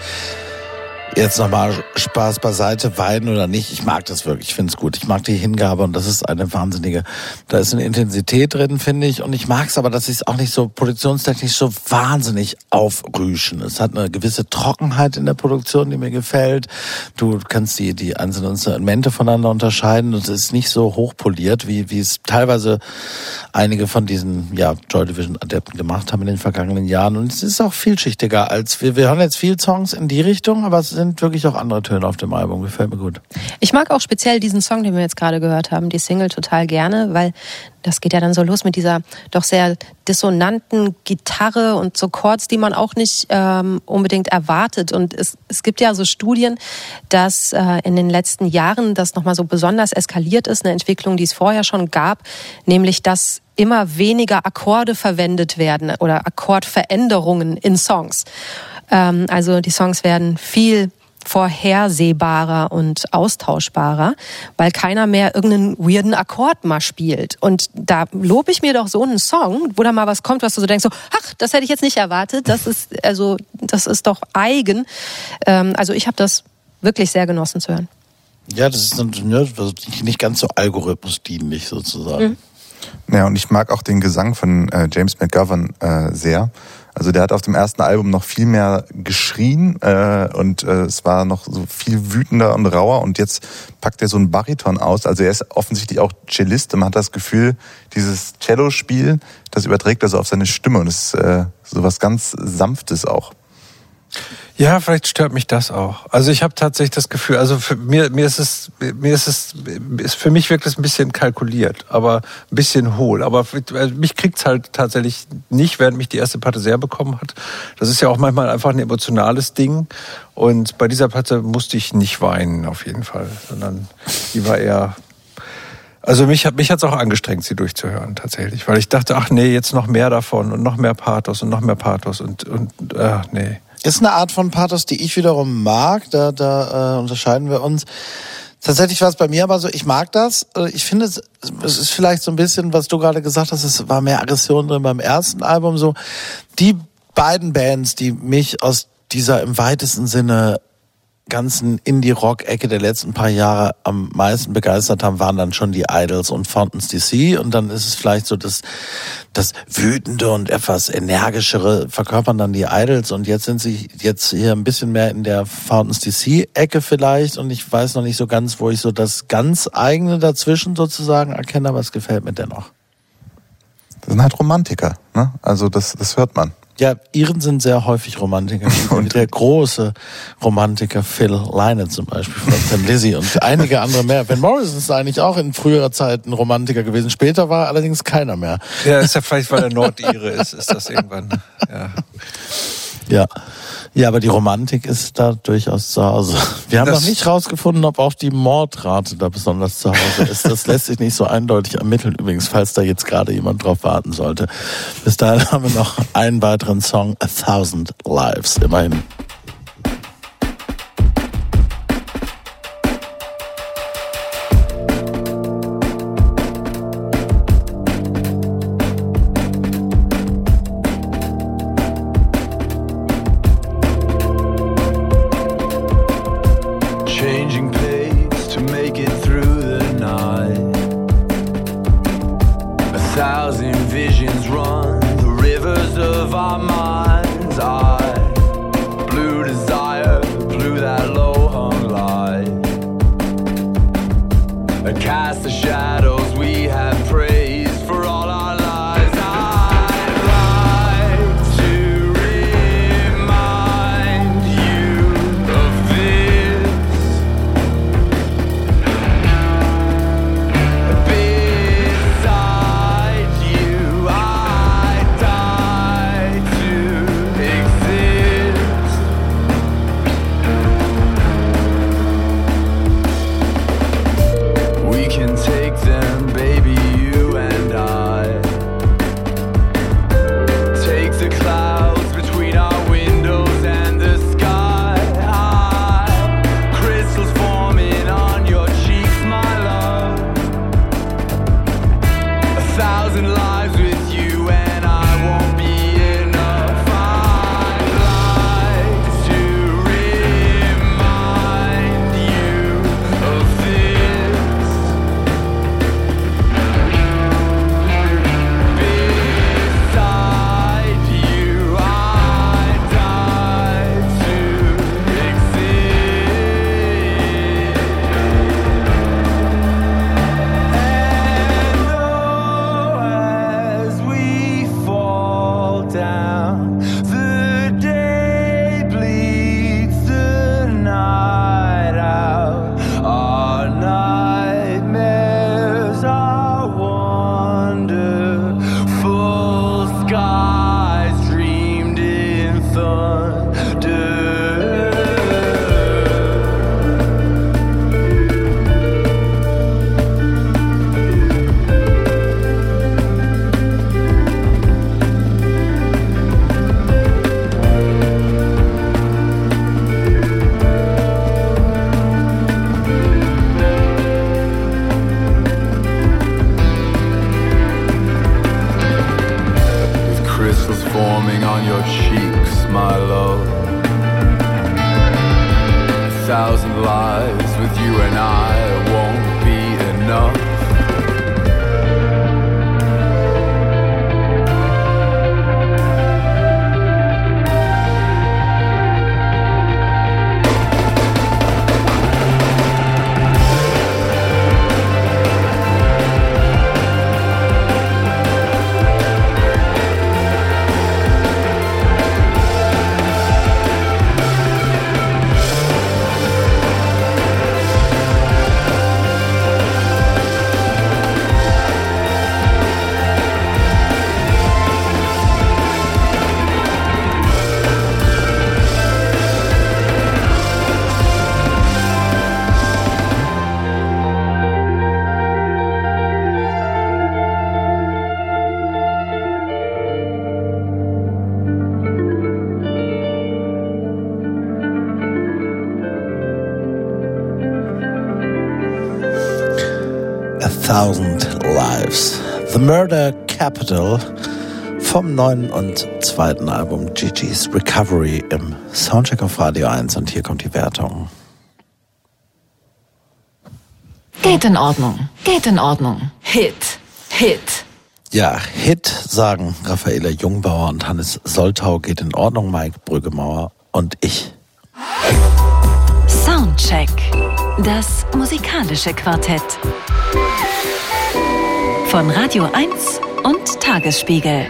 jetzt nochmal Spaß beiseite, weinen oder nicht. Ich mag das wirklich, ich finde es gut. Ich mag die Hingabe und das ist eine wahnsinnige, da ist eine Intensität drin, finde ich. Und ich mag es aber, dass sie es auch nicht so produktionstechnisch so wahnsinnig aufrüschen. Es hat eine gewisse Trockenheit in der Produktion, die mir gefällt. Du kannst die, die einzelnen Instrumente voneinander unterscheiden und es ist nicht so hochpoliert, wie, wie es teilweise einige von diesen, ja, Joy Division Adepten gemacht haben in den vergangenen Jahren. Und es ist auch vielschichtiger als wir, wir hören jetzt viel Songs in die Richtung, aber es sind wirklich auch andere Töne auf dem Album. Gefällt mir gut. Ich mag auch speziell diesen Song, den wir jetzt gerade gehört haben, die Single total gerne, weil das geht ja dann so los mit dieser doch sehr dissonanten Gitarre und so Chords, die man auch nicht ähm, unbedingt erwartet. Und es, es gibt ja so Studien, dass äh, in den letzten Jahren das nochmal so besonders eskaliert ist, eine Entwicklung, die es vorher schon gab, nämlich dass immer weniger Akkorde verwendet werden oder Akkordveränderungen in Songs. Ähm, also die Songs werden viel vorhersehbarer und austauschbarer, weil keiner mehr irgendeinen weirden Akkord mal spielt. Und da lobe ich mir doch so einen Song, wo da mal was kommt, was du so denkst, so, ach, das hätte ich jetzt nicht erwartet. Das ist also, das ist doch eigen. Ähm, also ich habe das wirklich sehr genossen zu hören. Ja, das ist dann, ne, also nicht ganz so algorithmusdienlich sozusagen. Ja, und ich mag auch den Gesang von äh, James McGovern äh, sehr. Also der hat auf dem ersten Album noch viel mehr geschrien äh, und äh, es war noch so viel wütender und rauer und jetzt packt er so einen Bariton aus. Also er ist offensichtlich auch Cellist und man hat das Gefühl, dieses Cello-Spiel, das überträgt er so auf seine Stimme und es ist äh, so was ganz Sanftes auch. Ja, vielleicht stört mich das auch. Also ich habe tatsächlich das Gefühl, also für mir, mir ist es, mir ist es, ist für mich wirklich ein bisschen kalkuliert, aber ein bisschen hohl. Aber also mich kriegt's halt tatsächlich nicht, während mich die erste Platte sehr bekommen hat. Das ist ja auch manchmal einfach ein emotionales Ding. Und bei dieser Platte musste ich nicht weinen, auf jeden Fall, sondern die war eher also mich hat mich hat's auch angestrengt, sie durchzuhören tatsächlich, weil ich dachte, ach nee, jetzt noch mehr davon und noch mehr Pathos und noch mehr Pathos und und ach nee. Ist eine Art von Pathos, die ich wiederum mag. Da, da äh, unterscheiden wir uns. Tatsächlich war es bei mir aber so, ich mag das. Äh, Ich finde, es, es ist vielleicht so ein bisschen, was du gerade gesagt hast, es war mehr Aggression drin beim ersten Album. So die beiden Bands, die mich aus dieser im weitesten Sinne ganzen Indie-Rock-Ecke der letzten paar Jahre am meisten begeistert haben, waren dann schon die Idols und Fountains DC. Und dann ist es vielleicht so, dass das wütende und etwas energischere verkörpern dann die Idols. Und jetzt sind sie jetzt hier ein bisschen mehr in der Fountains DC-Ecke vielleicht. Und ich weiß noch nicht so ganz, wo ich so das ganz eigene dazwischen sozusagen erkenne, aber es gefällt mir dennoch. Das sind halt Romantiker, ne? Also das, das hört man. Ja, Iren sind sehr häufig Romantiker. [LAUGHS] Und der große Romantiker Phil Lynott zum Beispiel von Thin Lizzy und einige andere mehr. Van Morrison ist eigentlich auch in früherer Zeit ein Romantiker gewesen. Später war allerdings keiner mehr. Ja, ist ja vielleicht, weil er Nordire ist, ist das irgendwann. Ja. Ja. Ja, aber die Romantik ist da durchaus zu Hause. Wir haben Das- noch nicht rausgefunden, ob auch die Mordrate da besonders zu Hause ist. Das lässt sich nicht so eindeutig ermitteln, übrigens, falls da jetzt gerade jemand drauf warten sollte. Bis dahin haben wir noch einen weiteren Song, A Thousand Lives, immerhin. On your neuen und zweiten Album Gigi's Recovery im Soundcheck auf Radio 1 und hier kommt die Wertung. Geht in Ordnung. Geht in Ordnung. Hit. Hit. Ja, Hit sagen Raffaela Jungbauer und Hannes Soltau geht in Ordnung, Mike Brüggemauer und ich. Soundcheck. Das musikalische Quartett. Von Radio 1 und Tagesspiegel.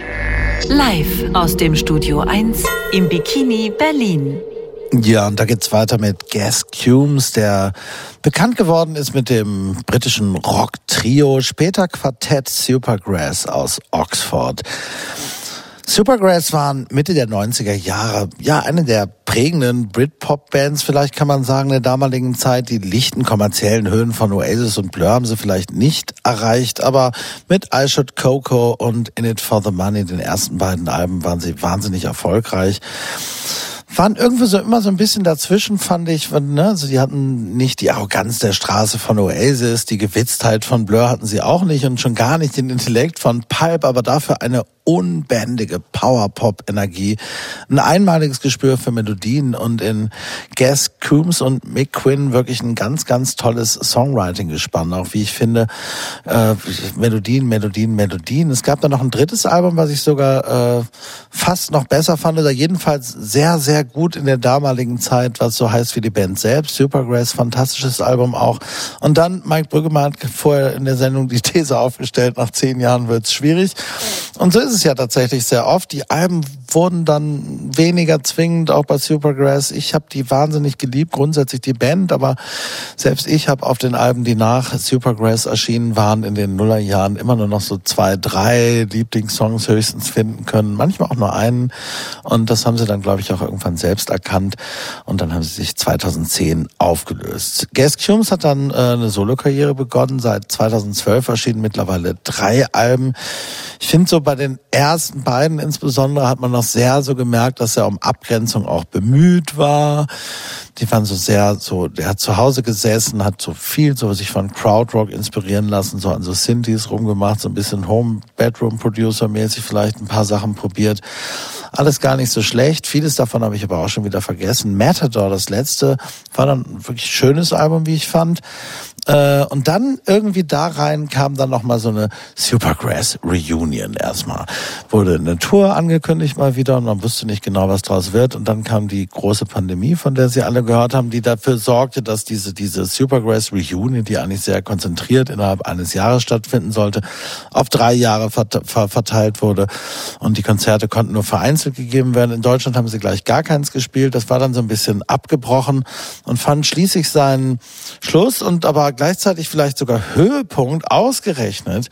Live aus dem Studio 1 im Bikini Berlin. Ja, und da geht's weiter mit Gas Cumes, der bekannt geworden ist mit dem britischen Rock-Trio, später Quartett Supergrass aus Oxford. Supergrass waren Mitte der 90er Jahre, ja, eine der prägenden Britpop-Bands, vielleicht kann man sagen, der damaligen Zeit. Die lichten kommerziellen Höhen von Oasis und Blur haben sie vielleicht nicht erreicht, aber mit I Should Coco und In It For The Money, den ersten beiden Alben, waren sie wahnsinnig erfolgreich waren irgendwie so immer so ein bisschen dazwischen, fand ich. Ne? Also die hatten nicht die Arroganz der Straße von Oasis, die Gewitztheit von Blur hatten sie auch nicht und schon gar nicht den Intellekt von Pulp, aber dafür eine unbändige Power-Pop-Energie, ein einmaliges Gespür für Melodien und in Gas Coombs und Mick Quinn wirklich ein ganz, ganz tolles Songwriting-Gespann, auch wie ich finde, äh, Melodien, Melodien, Melodien. Es gab da noch ein drittes Album, was ich sogar äh, fast noch besser fand, oder jedenfalls sehr, sehr gut in der damaligen Zeit, was so heißt wie die Band selbst. Supergrass, fantastisches Album auch. Und dann, Mike Brüggemann hat vorher in der Sendung die These aufgestellt, nach zehn Jahren wird's schwierig. Und so ist es ja tatsächlich sehr oft. Die Alben wurden dann weniger zwingend, auch bei Supergrass. Ich habe die wahnsinnig geliebt, grundsätzlich die Band, aber selbst ich habe auf den Alben, die nach Supergrass erschienen waren, in den Nullerjahren immer nur noch so zwei, drei Lieblingssongs höchstens finden können, manchmal auch nur einen. Und das haben sie dann, glaube ich, auch irgendwann selbst erkannt. Und dann haben sie sich 2010 aufgelöst. Gas Cumes hat dann äh, eine Solokarriere begonnen. Seit 2012 erschienen mittlerweile drei Alben. Ich finde so bei den ersten beiden insbesondere hat man noch sehr so gemerkt, dass er um Abgrenzung auch bemüht war. Die waren so sehr so, der hat zu Hause gesessen, hat so viel so sich von Crowdrock inspirieren lassen, so an so Synthes rumgemacht, so ein bisschen Home Bedroom Producer mäßig vielleicht ein paar Sachen probiert. Alles gar nicht so schlecht. Vieles davon habe ich aber auch schon wieder vergessen. Matador, das letzte, war dann ein wirklich schönes Album, wie ich fand. Äh, und dann irgendwie da rein kam dann noch mal so eine Supergrass Reunion erstmal. Wurde eine Tour angekündigt mal wieder und man wusste nicht genau, was draus wird. Und dann kam die große Pandemie, von der Sie alle gehört haben, die dafür sorgte, dass diese, diese Supergrass Reunion, die eigentlich sehr konzentriert innerhalb eines Jahres stattfinden sollte, auf drei Jahre verteilt wurde. Und die Konzerte konnten nur vereinzelt gegeben werden. In Deutschland haben sie gleich gar keins gespielt. Das war dann so ein bisschen abgebrochen und fand schließlich seinen Schluss und aber gleichzeitig vielleicht sogar Höhepunkt ausgerechnet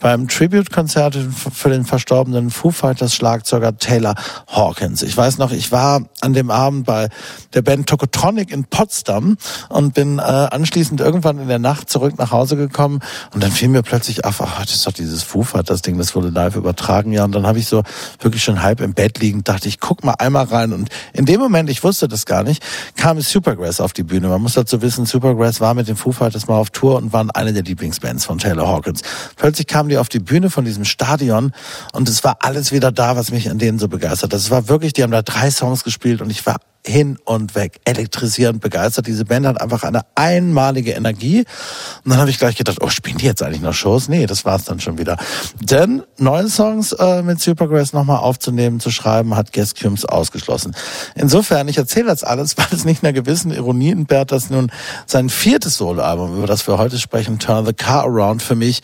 beim Tribute-Konzert für den verstorbenen Foo Fighters Schlagzeuger Taylor Hawkins. Ich weiß noch, ich war an dem Abend bei der Band Tokotronic in Potsdam und bin äh, anschließend irgendwann in der Nacht zurück nach Hause gekommen und dann fiel mir plötzlich auf, ach, das ist doch dieses Foo Fighters Ding, das wurde live übertragen, ja, und dann habe ich so wirklich schon halb im Bett liegend, dachte ich, guck mal einmal rein und in dem Moment, ich wusste das gar nicht, kam Supergrass auf die Bühne. Man muss dazu wissen, Supergrass war mit den Foo Fighters zweites Mal auf Tour und waren eine der Lieblingsbands von Taylor Hawkins. Plötzlich kamen die auf die Bühne von diesem Stadion und es war alles wieder da, was mich an denen so begeistert. Das war wirklich, die haben da drei Songs gespielt und ich war hin und weg, elektrisierend begeistert. Diese Band hat einfach eine einmalige Energie. Und dann habe ich gleich gedacht, oh, spielen die jetzt eigentlich noch Shows? Nee, das war's dann schon wieder. Denn neue Songs äh, mit Supergrass nochmal aufzunehmen, zu schreiben, hat Guest Cums ausgeschlossen. Insofern, ich erzähle das alles, [LAUGHS] weil es nicht einer gewissen Ironie entbehrt, dass nun sein viertes Soloalbum, über das wir heute sprechen, Turn the Car Around, für mich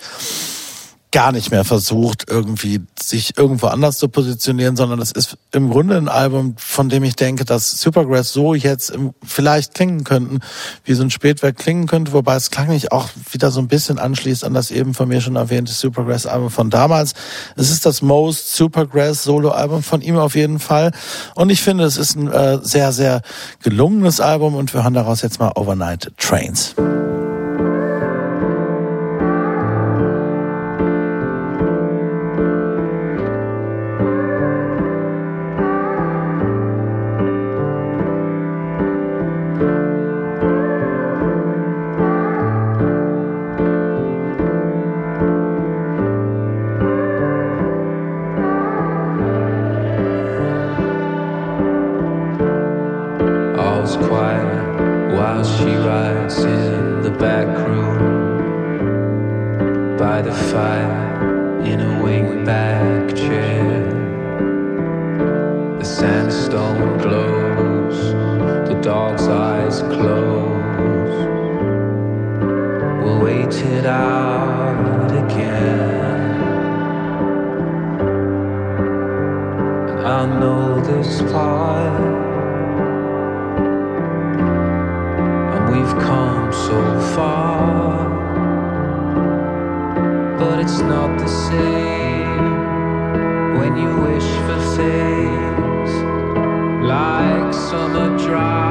gar nicht mehr versucht, irgendwie sich irgendwo anders zu positionieren, sondern es ist im Grunde ein Album, von dem ich denke, dass Supergrass so jetzt im, vielleicht klingen könnten, wie so ein Spätwerk klingen könnte, wobei es klanglich auch wieder so ein bisschen anschließt an das eben von mir schon erwähnte Supergrass-Album von damals. Es ist das Most Supergrass Solo-Album von ihm auf jeden Fall und ich finde, es ist ein äh, sehr, sehr gelungenes Album und wir hören daraus jetzt mal Overnight Trains. Wait it out again. And I know this part. And we've come so far, but it's not the same when you wish for things like summer drives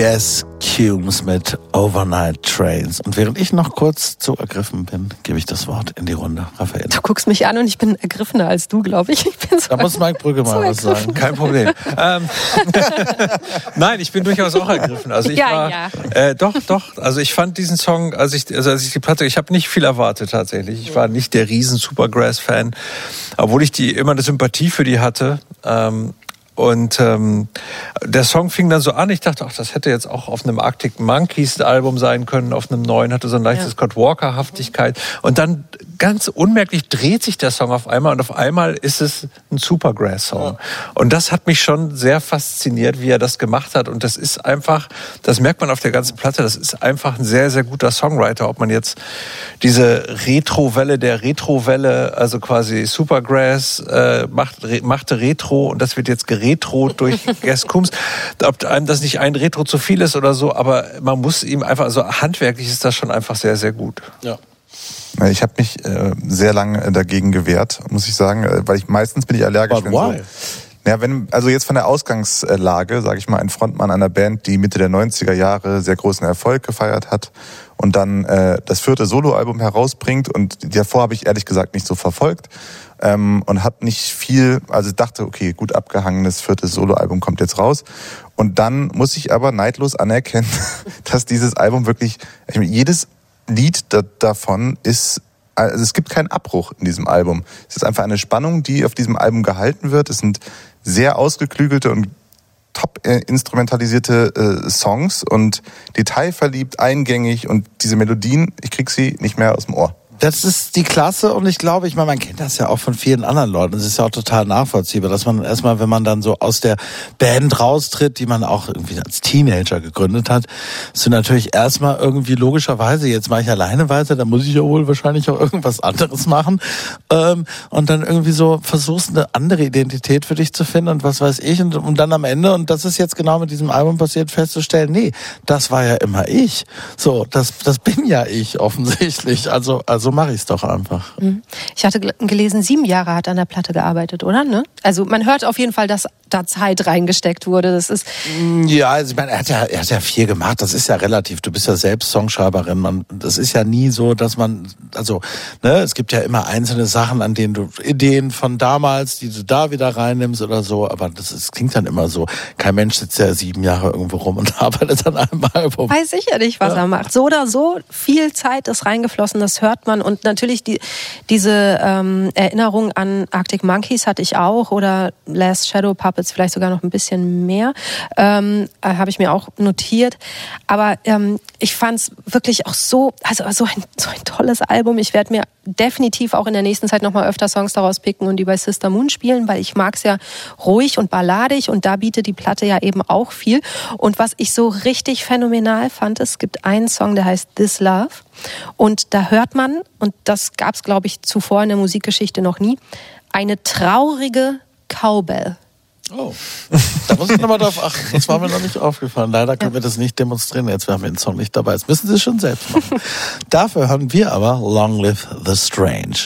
Gas Cumes mit Overnight Trains. Und während ich noch kurz zu ergriffen bin, gebe ich das Wort in die Runde. Raphael. Du guckst mich an und ich bin ergriffener als du, glaube ich. ich bin so Da muss Mike Brügge mal was sagen. Kein Problem. ähm, [LAUGHS] Nein, ich bin durchaus auch ergriffen. Also ich Ja, war, ja. Äh, doch, doch. Also ich fand diesen Song, als ich, also als ich die Platte, ich habe nicht viel erwartet tatsächlich. Ich war nicht der riesen Supergrass-Fan, obwohl ich die immer eine Sympathie für die hatte. Ähm, und ähm, der Song fing dann so an, ich dachte, ach, das hätte jetzt auch auf einem Arctic Monkeys Album sein können, auf einem neuen, hatte so ein leichtes Ja. Scott Walker-Haftigkeit. Und dann ganz unmerklich dreht sich der Song auf einmal und auf einmal ist es ein Supergrass-Song. Und das hat mich schon sehr fasziniert, wie er das gemacht hat. Und das ist einfach, das merkt man auf der ganzen Platte, das ist einfach ein sehr, sehr guter Songwriter. Ob man jetzt diese Retro-Welle der Retro-Welle, also quasi Supergrass äh, macht, re, machte Retro und das wird jetzt geretrot durch [LAUGHS] Coombs. Ob einem das nicht ein Retro zu viel ist oder so, aber man muss ihm einfach, also handwerklich ist das schon einfach sehr, sehr gut. Ja. Ich habe mich äh, sehr lange dagegen gewehrt, muss ich sagen, äh, weil ich meistens bin ich allergisch. But wenn why? So, ja, wenn, also jetzt von der Ausgangslage, sage ich mal, ein Frontmann einer Band, die Mitte der 90er Jahre sehr großen Erfolg gefeiert hat und dann äh, das vierte Soloalbum herausbringt und davor habe ich ehrlich gesagt nicht so verfolgt ähm, und habe nicht viel, also dachte, okay, gut abgehangenes viertes Soloalbum kommt jetzt raus und dann muss ich aber neidlos anerkennen, [LAUGHS] dass dieses Album wirklich, ich meine, jedes Lied da, davon ist, also es gibt keinen Abbruch in diesem Album. Es ist einfach eine Spannung, die auf diesem Album gehalten wird. Es sind sehr ausgeklügelte und top äh, instrumentalisierte äh, Songs und detailverliebt, eingängig und diese Melodien, ich krieg sie nicht mehr aus dem Ohr. Das ist die Klasse und ich glaube, ich meine, man kennt das ja auch von vielen anderen Leuten. Es ist ja auch total nachvollziehbar, dass man erstmal, wenn man dann so aus der Band raustritt, die man auch irgendwie als Teenager gegründet hat, ist du natürlich erstmal irgendwie logischerweise, jetzt mache ich alleine weiter, dann muss ich ja wohl wahrscheinlich auch irgendwas anderes machen. Ähm, und dann irgendwie so versuchst, eine andere Identität für dich zu finden und was weiß ich. Und, und dann am Ende, und das ist jetzt genau mit diesem Album passiert, festzustellen, nee, das war ja immer ich. So, das, das bin ja ich offensichtlich. Also, also mache ich es doch einfach. Ich hatte gel- gelesen, sieben Jahre hat an der Platte gearbeitet, oder? Ne? Also man hört auf jeden Fall, dass da Zeit reingesteckt wurde. Das ist Ja, also ich meine, er hat ja, er hat ja viel gemacht. Das ist ja relativ. Du bist ja selbst Songschreiberin. Man, das ist ja nie so, dass man, also, ne, es gibt ja immer einzelne Sachen, an denen du Ideen von damals, die du da wieder reinnimmst oder so. Aber das, ist, klingt dann immer so. Kein Mensch sitzt ja sieben Jahre irgendwo rum und [LAUGHS] arbeitet an einem Album. weiß ich ja nicht, was er macht. So oder so, viel Zeit ist reingeflossen, das hört man. Und natürlich die, diese ähm, Erinnerung an Arctic Monkeys hatte ich auch oder Last Shadow Puppets vielleicht sogar noch ein bisschen mehr, ähm, äh, habe ich mir auch notiert. Aber ähm, ich fand es wirklich auch so, also so ein, so ein tolles Album. Ich werde mir definitiv auch in der nächsten Zeit nochmal öfter Songs daraus picken und die bei Sister Moon spielen, weil ich mag es ja ruhig und balladig und da bietet die Platte ja eben auch viel. Und was ich so richtig phänomenal fand, es gibt einen Song, der heißt This Love und da hört man, und das gab es, glaube ich, zuvor in der Musikgeschichte noch nie, eine traurige Cowbell. Oh. Da muss ich nochmal drauf achten. Das war mir noch nicht aufgefallen. Leider können wir das nicht demonstrieren. Jetzt haben wir den Song nicht dabei. Das müssen Sie schon selbst machen. Dafür hören wir aber Long Live the Strange.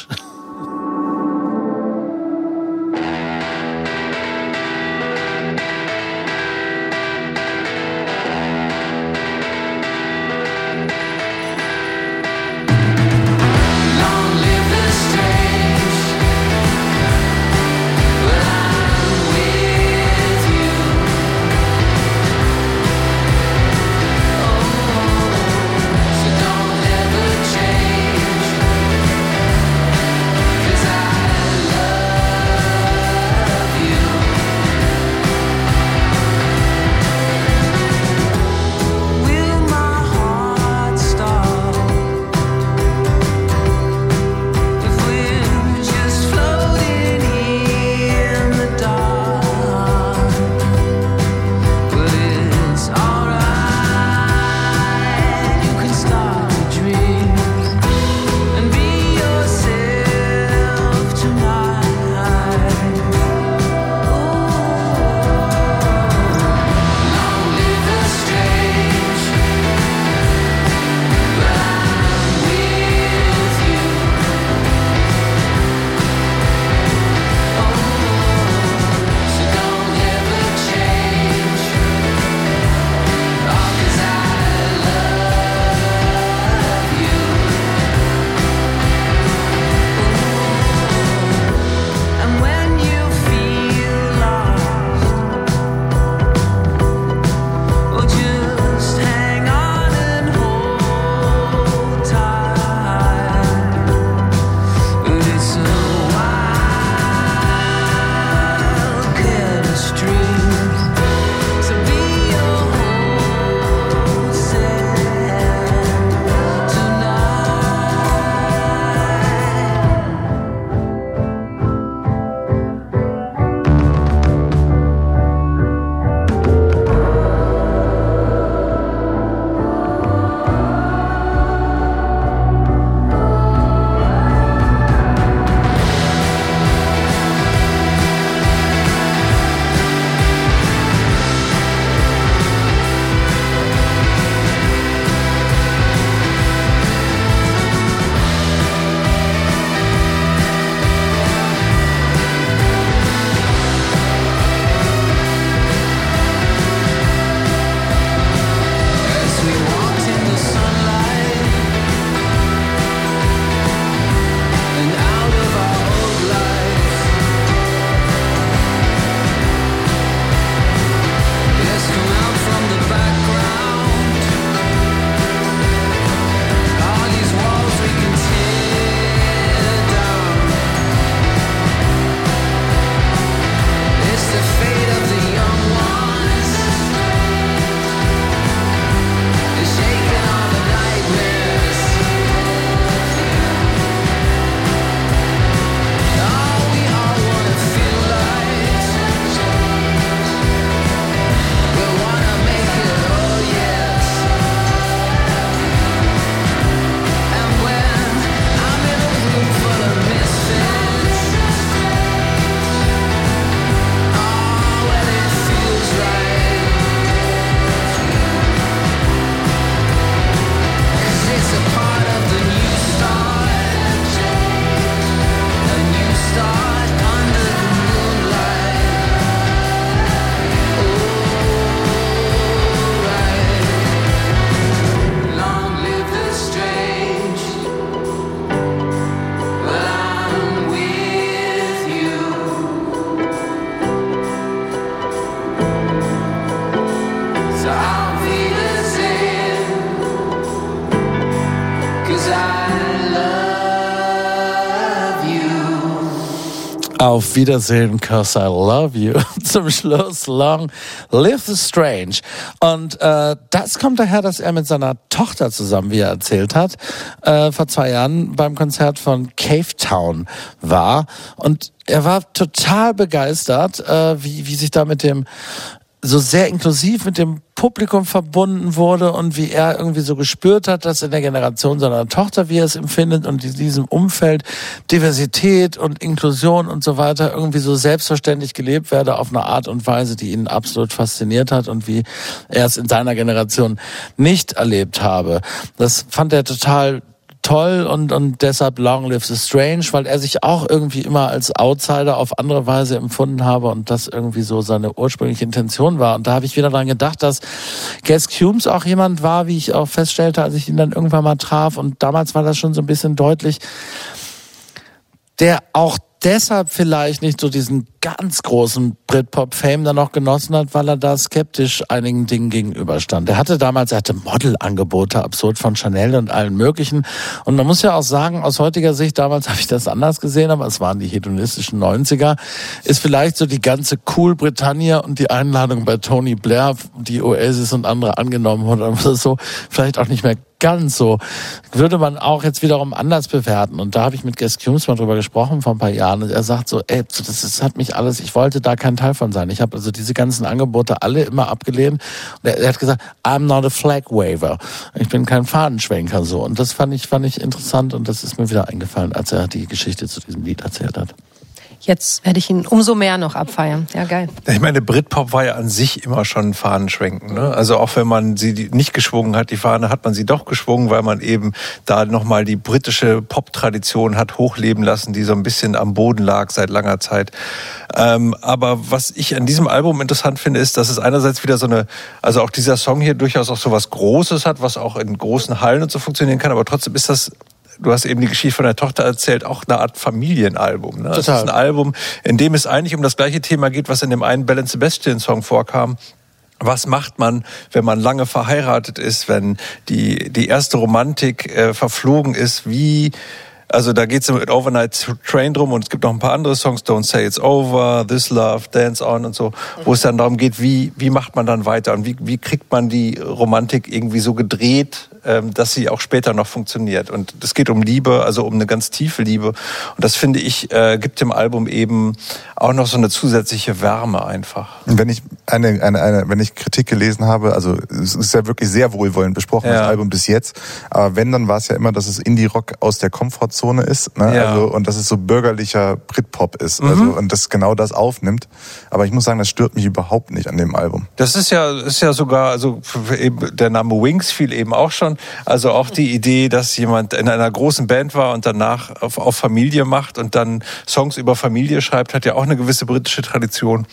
Wiedersehen, cause I love you. [LAUGHS] Zum Schluss Long Live the Strange. Und äh, das kommt daher, dass er mit seiner Tochter zusammen, wie er erzählt hat, äh, vor zwei Jahren beim Konzert von Cave Town war. Und er war total begeistert, äh, wie, wie sich da mit dem so sehr inklusiv mit dem Publikum verbunden wurde und wie er irgendwie so gespürt hat, dass in der Generation seiner Tochter, wie er es empfindet und in diesem Umfeld Diversität und Inklusion und so weiter irgendwie so selbstverständlich gelebt werde auf eine Art und Weise, die ihn absolut fasziniert hat und wie er es in seiner Generation nicht erlebt habe. Das fand er total toll und, und deshalb Long Live the Strange, weil er sich auch irgendwie immer als Outsider auf andere Weise empfunden habe und das irgendwie so seine ursprüngliche Intention war. Und da habe ich wieder dran gedacht, dass Gas Cumes auch jemand war, wie ich auch feststellte, als ich ihn dann irgendwann mal traf. Und damals war das schon so ein bisschen deutlich, der auch deshalb vielleicht nicht so diesen ganz großen Britpop-Fame dann noch genossen hat, weil er da skeptisch einigen Dingen gegenüberstand. Er hatte damals, er hatte Modelangebote, absurd von Chanel und allen möglichen. Und man muss ja auch sagen, aus heutiger Sicht, damals [LAUGHS] habe ich das anders gesehen, aber es waren die hedonistischen 90er, ist vielleicht so die ganze Cool Britannia und die Einladung bei Tony Blair, die Oasis und andere angenommen hat, so, vielleicht auch nicht mehr ganz so. Würde man auch jetzt wiederum anders bewerten. Und da habe ich mit Gas Cumes mal drüber gesprochen vor ein paar Jahren. Und er sagt so, ey, das, das hat mich alles, ich wollte da kein Teil von sein. Ich habe also diese ganzen Angebote alle immer abgelehnt. Und er, er hat gesagt, I'm not a flag waver. Ich bin kein Fahnenschwenker so. Und das fand ich, fand ich interessant und das ist mir wieder eingefallen, als er die Geschichte zu diesem Lied erzählt hat. Jetzt werde ich ihn umso mehr noch abfeiern. Ja, geil. Ich meine, Britpop war ja an sich immer schon ein Fahnenschwenken. Ne? Also auch wenn man sie nicht geschwungen hat, die Fahne, hat man sie doch geschwungen, weil man eben da nochmal die britische Pop-Tradition hat hochleben lassen, die so ein bisschen am Boden lag seit langer Zeit. Ähm, aber was ich an diesem Album interessant finde, ist, dass es einerseits wieder so eine, also auch dieser Song hier durchaus auch so was Großes hat, was auch in großen Hallen und so funktionieren kann, aber trotzdem ist das Du hast eben die Geschichte von der Tochter erzählt, auch eine Art Familienalbum. Ne? Es ist Total. ein Album, in dem es eigentlich um das gleiche Thema geht, was in dem einen Bell Sebastian Song vorkam. Was macht man, wenn man lange verheiratet ist, wenn die, die erste Romantik äh, verflogen ist? Wie, also da geht es mit Overnight Train drum und es gibt noch ein paar andere Songs, Don't Say It's Over, This Love, Dance On und so, wo es dann darum geht, wie, wie macht man dann weiter und wie, wie kriegt man die Romantik irgendwie so gedreht, ähm, dass sie auch später noch funktioniert. Und es geht um Liebe, also um eine ganz tiefe Liebe. Und das finde ich, äh, gibt dem Album eben auch noch so eine zusätzliche Wärme einfach. Wenn ich eine, eine, eine, wenn ich Kritik gelesen habe, also es ist ja wirklich sehr wohlwollend besprochen, Ja. das Album bis jetzt. Aber wenn, dann war es ja immer, dass es Indie-Rock aus der Komfortzone ist, ne? Ja. also, und dass es so bürgerlicher Britpop ist. Mhm. Also, und das genau das aufnimmt. Aber ich muss sagen, das stört mich überhaupt nicht an dem Album. Das ist ja, ist ja sogar, also eben der Name Wings fiel eben auch schon. Also auch die Idee, dass jemand in einer großen Band war und danach auf, auf Familie macht und dann Songs über Familie schreibt, hat ja auch eine gewisse britische Tradition.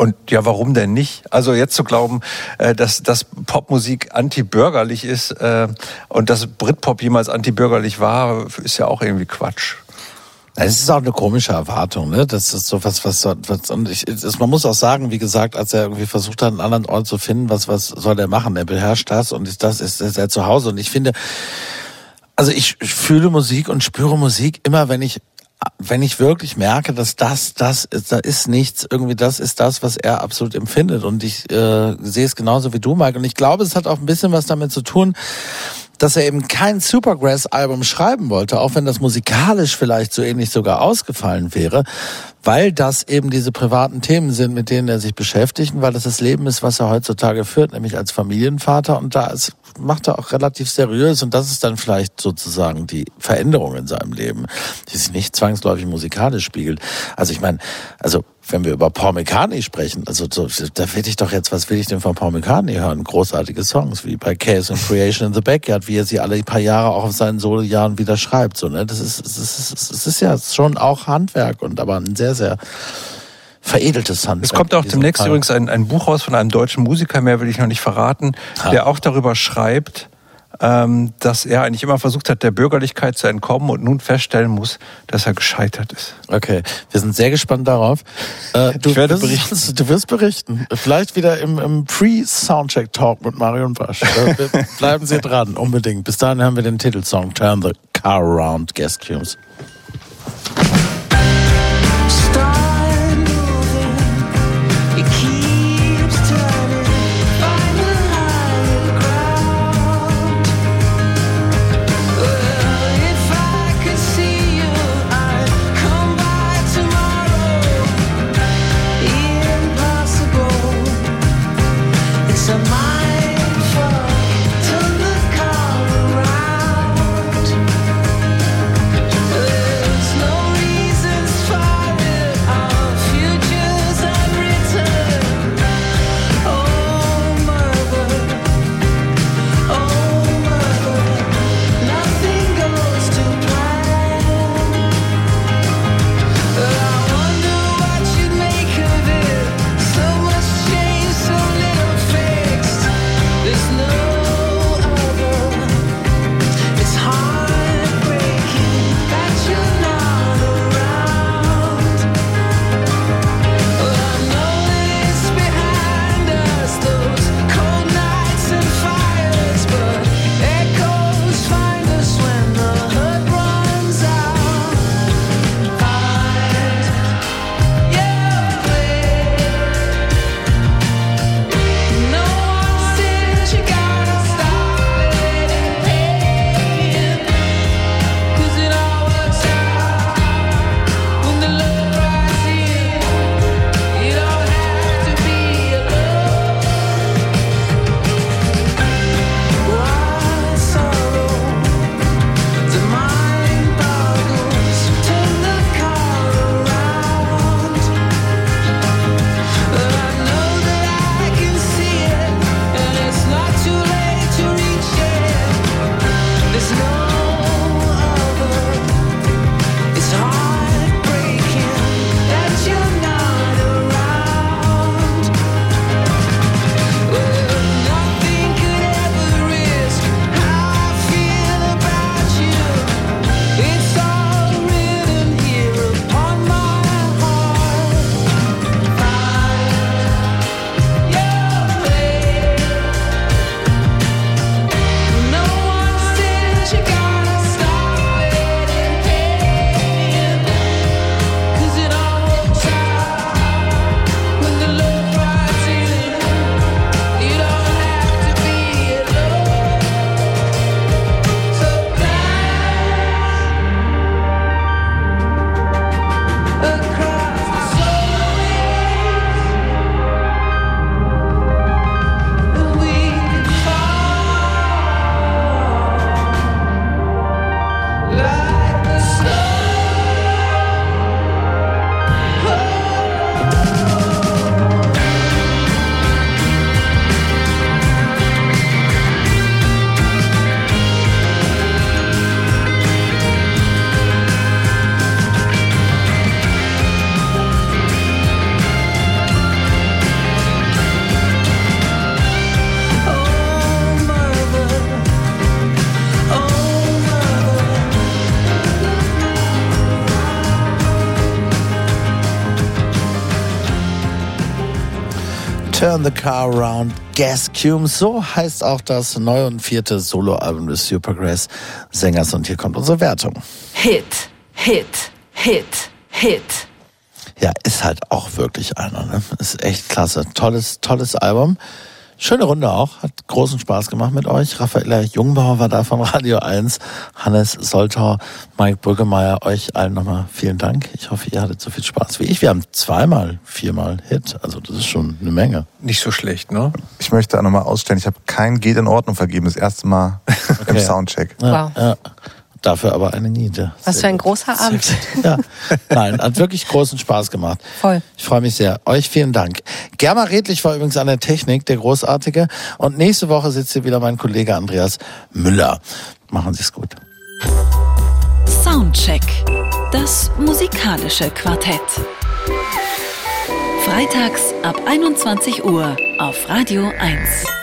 Und ja, warum denn nicht? Also jetzt zu glauben, äh, dass, dass Popmusik antibürgerlich ist äh, und dass Britpop jemals antibürgerlich war, ist ja auch irgendwie Quatsch. Es ist auch eine komische Erwartung, ne? Das ist so was, was, was und ich, es, man muss auch sagen, wie gesagt, als er irgendwie versucht hat, einen anderen Ort zu finden, was, was soll er machen? Er beherrscht das und ist das ist, ist er zu Hause. Und ich finde, also ich fühle Musik und spüre Musik immer, wenn ich wenn ich wirklich merke, dass das, das da ist nichts, irgendwie das ist das, was er absolut empfindet. Und ich äh, sehe es genauso wie du, Mike. Und ich glaube, es hat auch ein bisschen was damit zu tun, dass er eben kein Supergrass-Album schreiben wollte, auch wenn das musikalisch vielleicht so ähnlich sogar ausgefallen wäre, weil das eben diese privaten Themen sind, mit denen er sich beschäftigt, weil das das Leben ist, was er heutzutage führt, nämlich als Familienvater. Und da ist, macht er auch relativ seriös. Und das ist dann vielleicht sozusagen die Veränderung in seinem Leben, die sich nicht zwangsläufig musikalisch spiegelt. Also ich meine, also wenn wir über Paul McCartney sprechen, also so, da will ich doch jetzt, was will ich denn von Paul McCartney hören? Großartige Songs, wie bei Case and Creation in the Backyard, wie er sie alle paar Jahre auch auf seinen Solo-Jahren wieder schreibt, so, ne? Das ist, das ist, das ist ja schon auch Handwerk und aber ein sehr, sehr veredeltes Handwerk. Es kommt auch demnächst Fall. übrigens ein, ein Buch raus von einem deutschen Musiker, mehr will ich noch nicht verraten, Ha. der auch darüber schreibt, ähm, dass er eigentlich immer versucht hat, der Bürgerlichkeit zu entkommen und nun feststellen muss, dass er gescheitert ist. Okay, wir sind sehr gespannt darauf. Äh, du, Ich werde wirst, berichten. Du wirst berichten. Vielleicht wieder im, im Pre-Soundcheck-Talk mit Marion Basch. Äh, [LAUGHS] Bleiben Sie dran, unbedingt. Bis dahin hören wir den Titelsong Turn the Car Around, Guest Cues. stars Turn the Car Around Gas Cume. So heißt auch das neue und vierte Soloalbum des Supergrass Sängers. Und hier kommt unsere Wertung. Hit, Hit, Hit, Hit. Ja, ist halt auch wirklich einer. Ne? Ist echt klasse. Tolles, tolles Album. Schöne Runde auch. Hat großen Spaß gemacht mit euch. Raffaella Jungbauer war da von Radio 1. Hannes Soltau, Mike Brüggemeier. Euch allen nochmal vielen Dank. Ich hoffe, ihr hattet so viel Spaß wie ich. Wir haben zweimal, viermal Hit. Also das ist schon eine Menge. Nicht so schlecht, ne? Ich möchte auch nochmal ausstellen, ich habe kein Geht in Ordnung vergeben, das erste Mal [LAUGHS] im Okay. Soundcheck. Ja, Wow. ja. Dafür aber eine Niete. Was Sehr für ein gut. großer Abend. Ja, nein, hat wirklich großen Spaß gemacht. Voll. Ich freue mich sehr. Euch vielen Dank. Germa Redlich war übrigens an der Technik, der Großartige. Und nächste Woche sitzt hier wieder mein Kollege Andreas Müller. Machen Sie es gut. Soundcheck. Das musikalische Quartett. Freitags ab 21 Uhr auf Radio 1.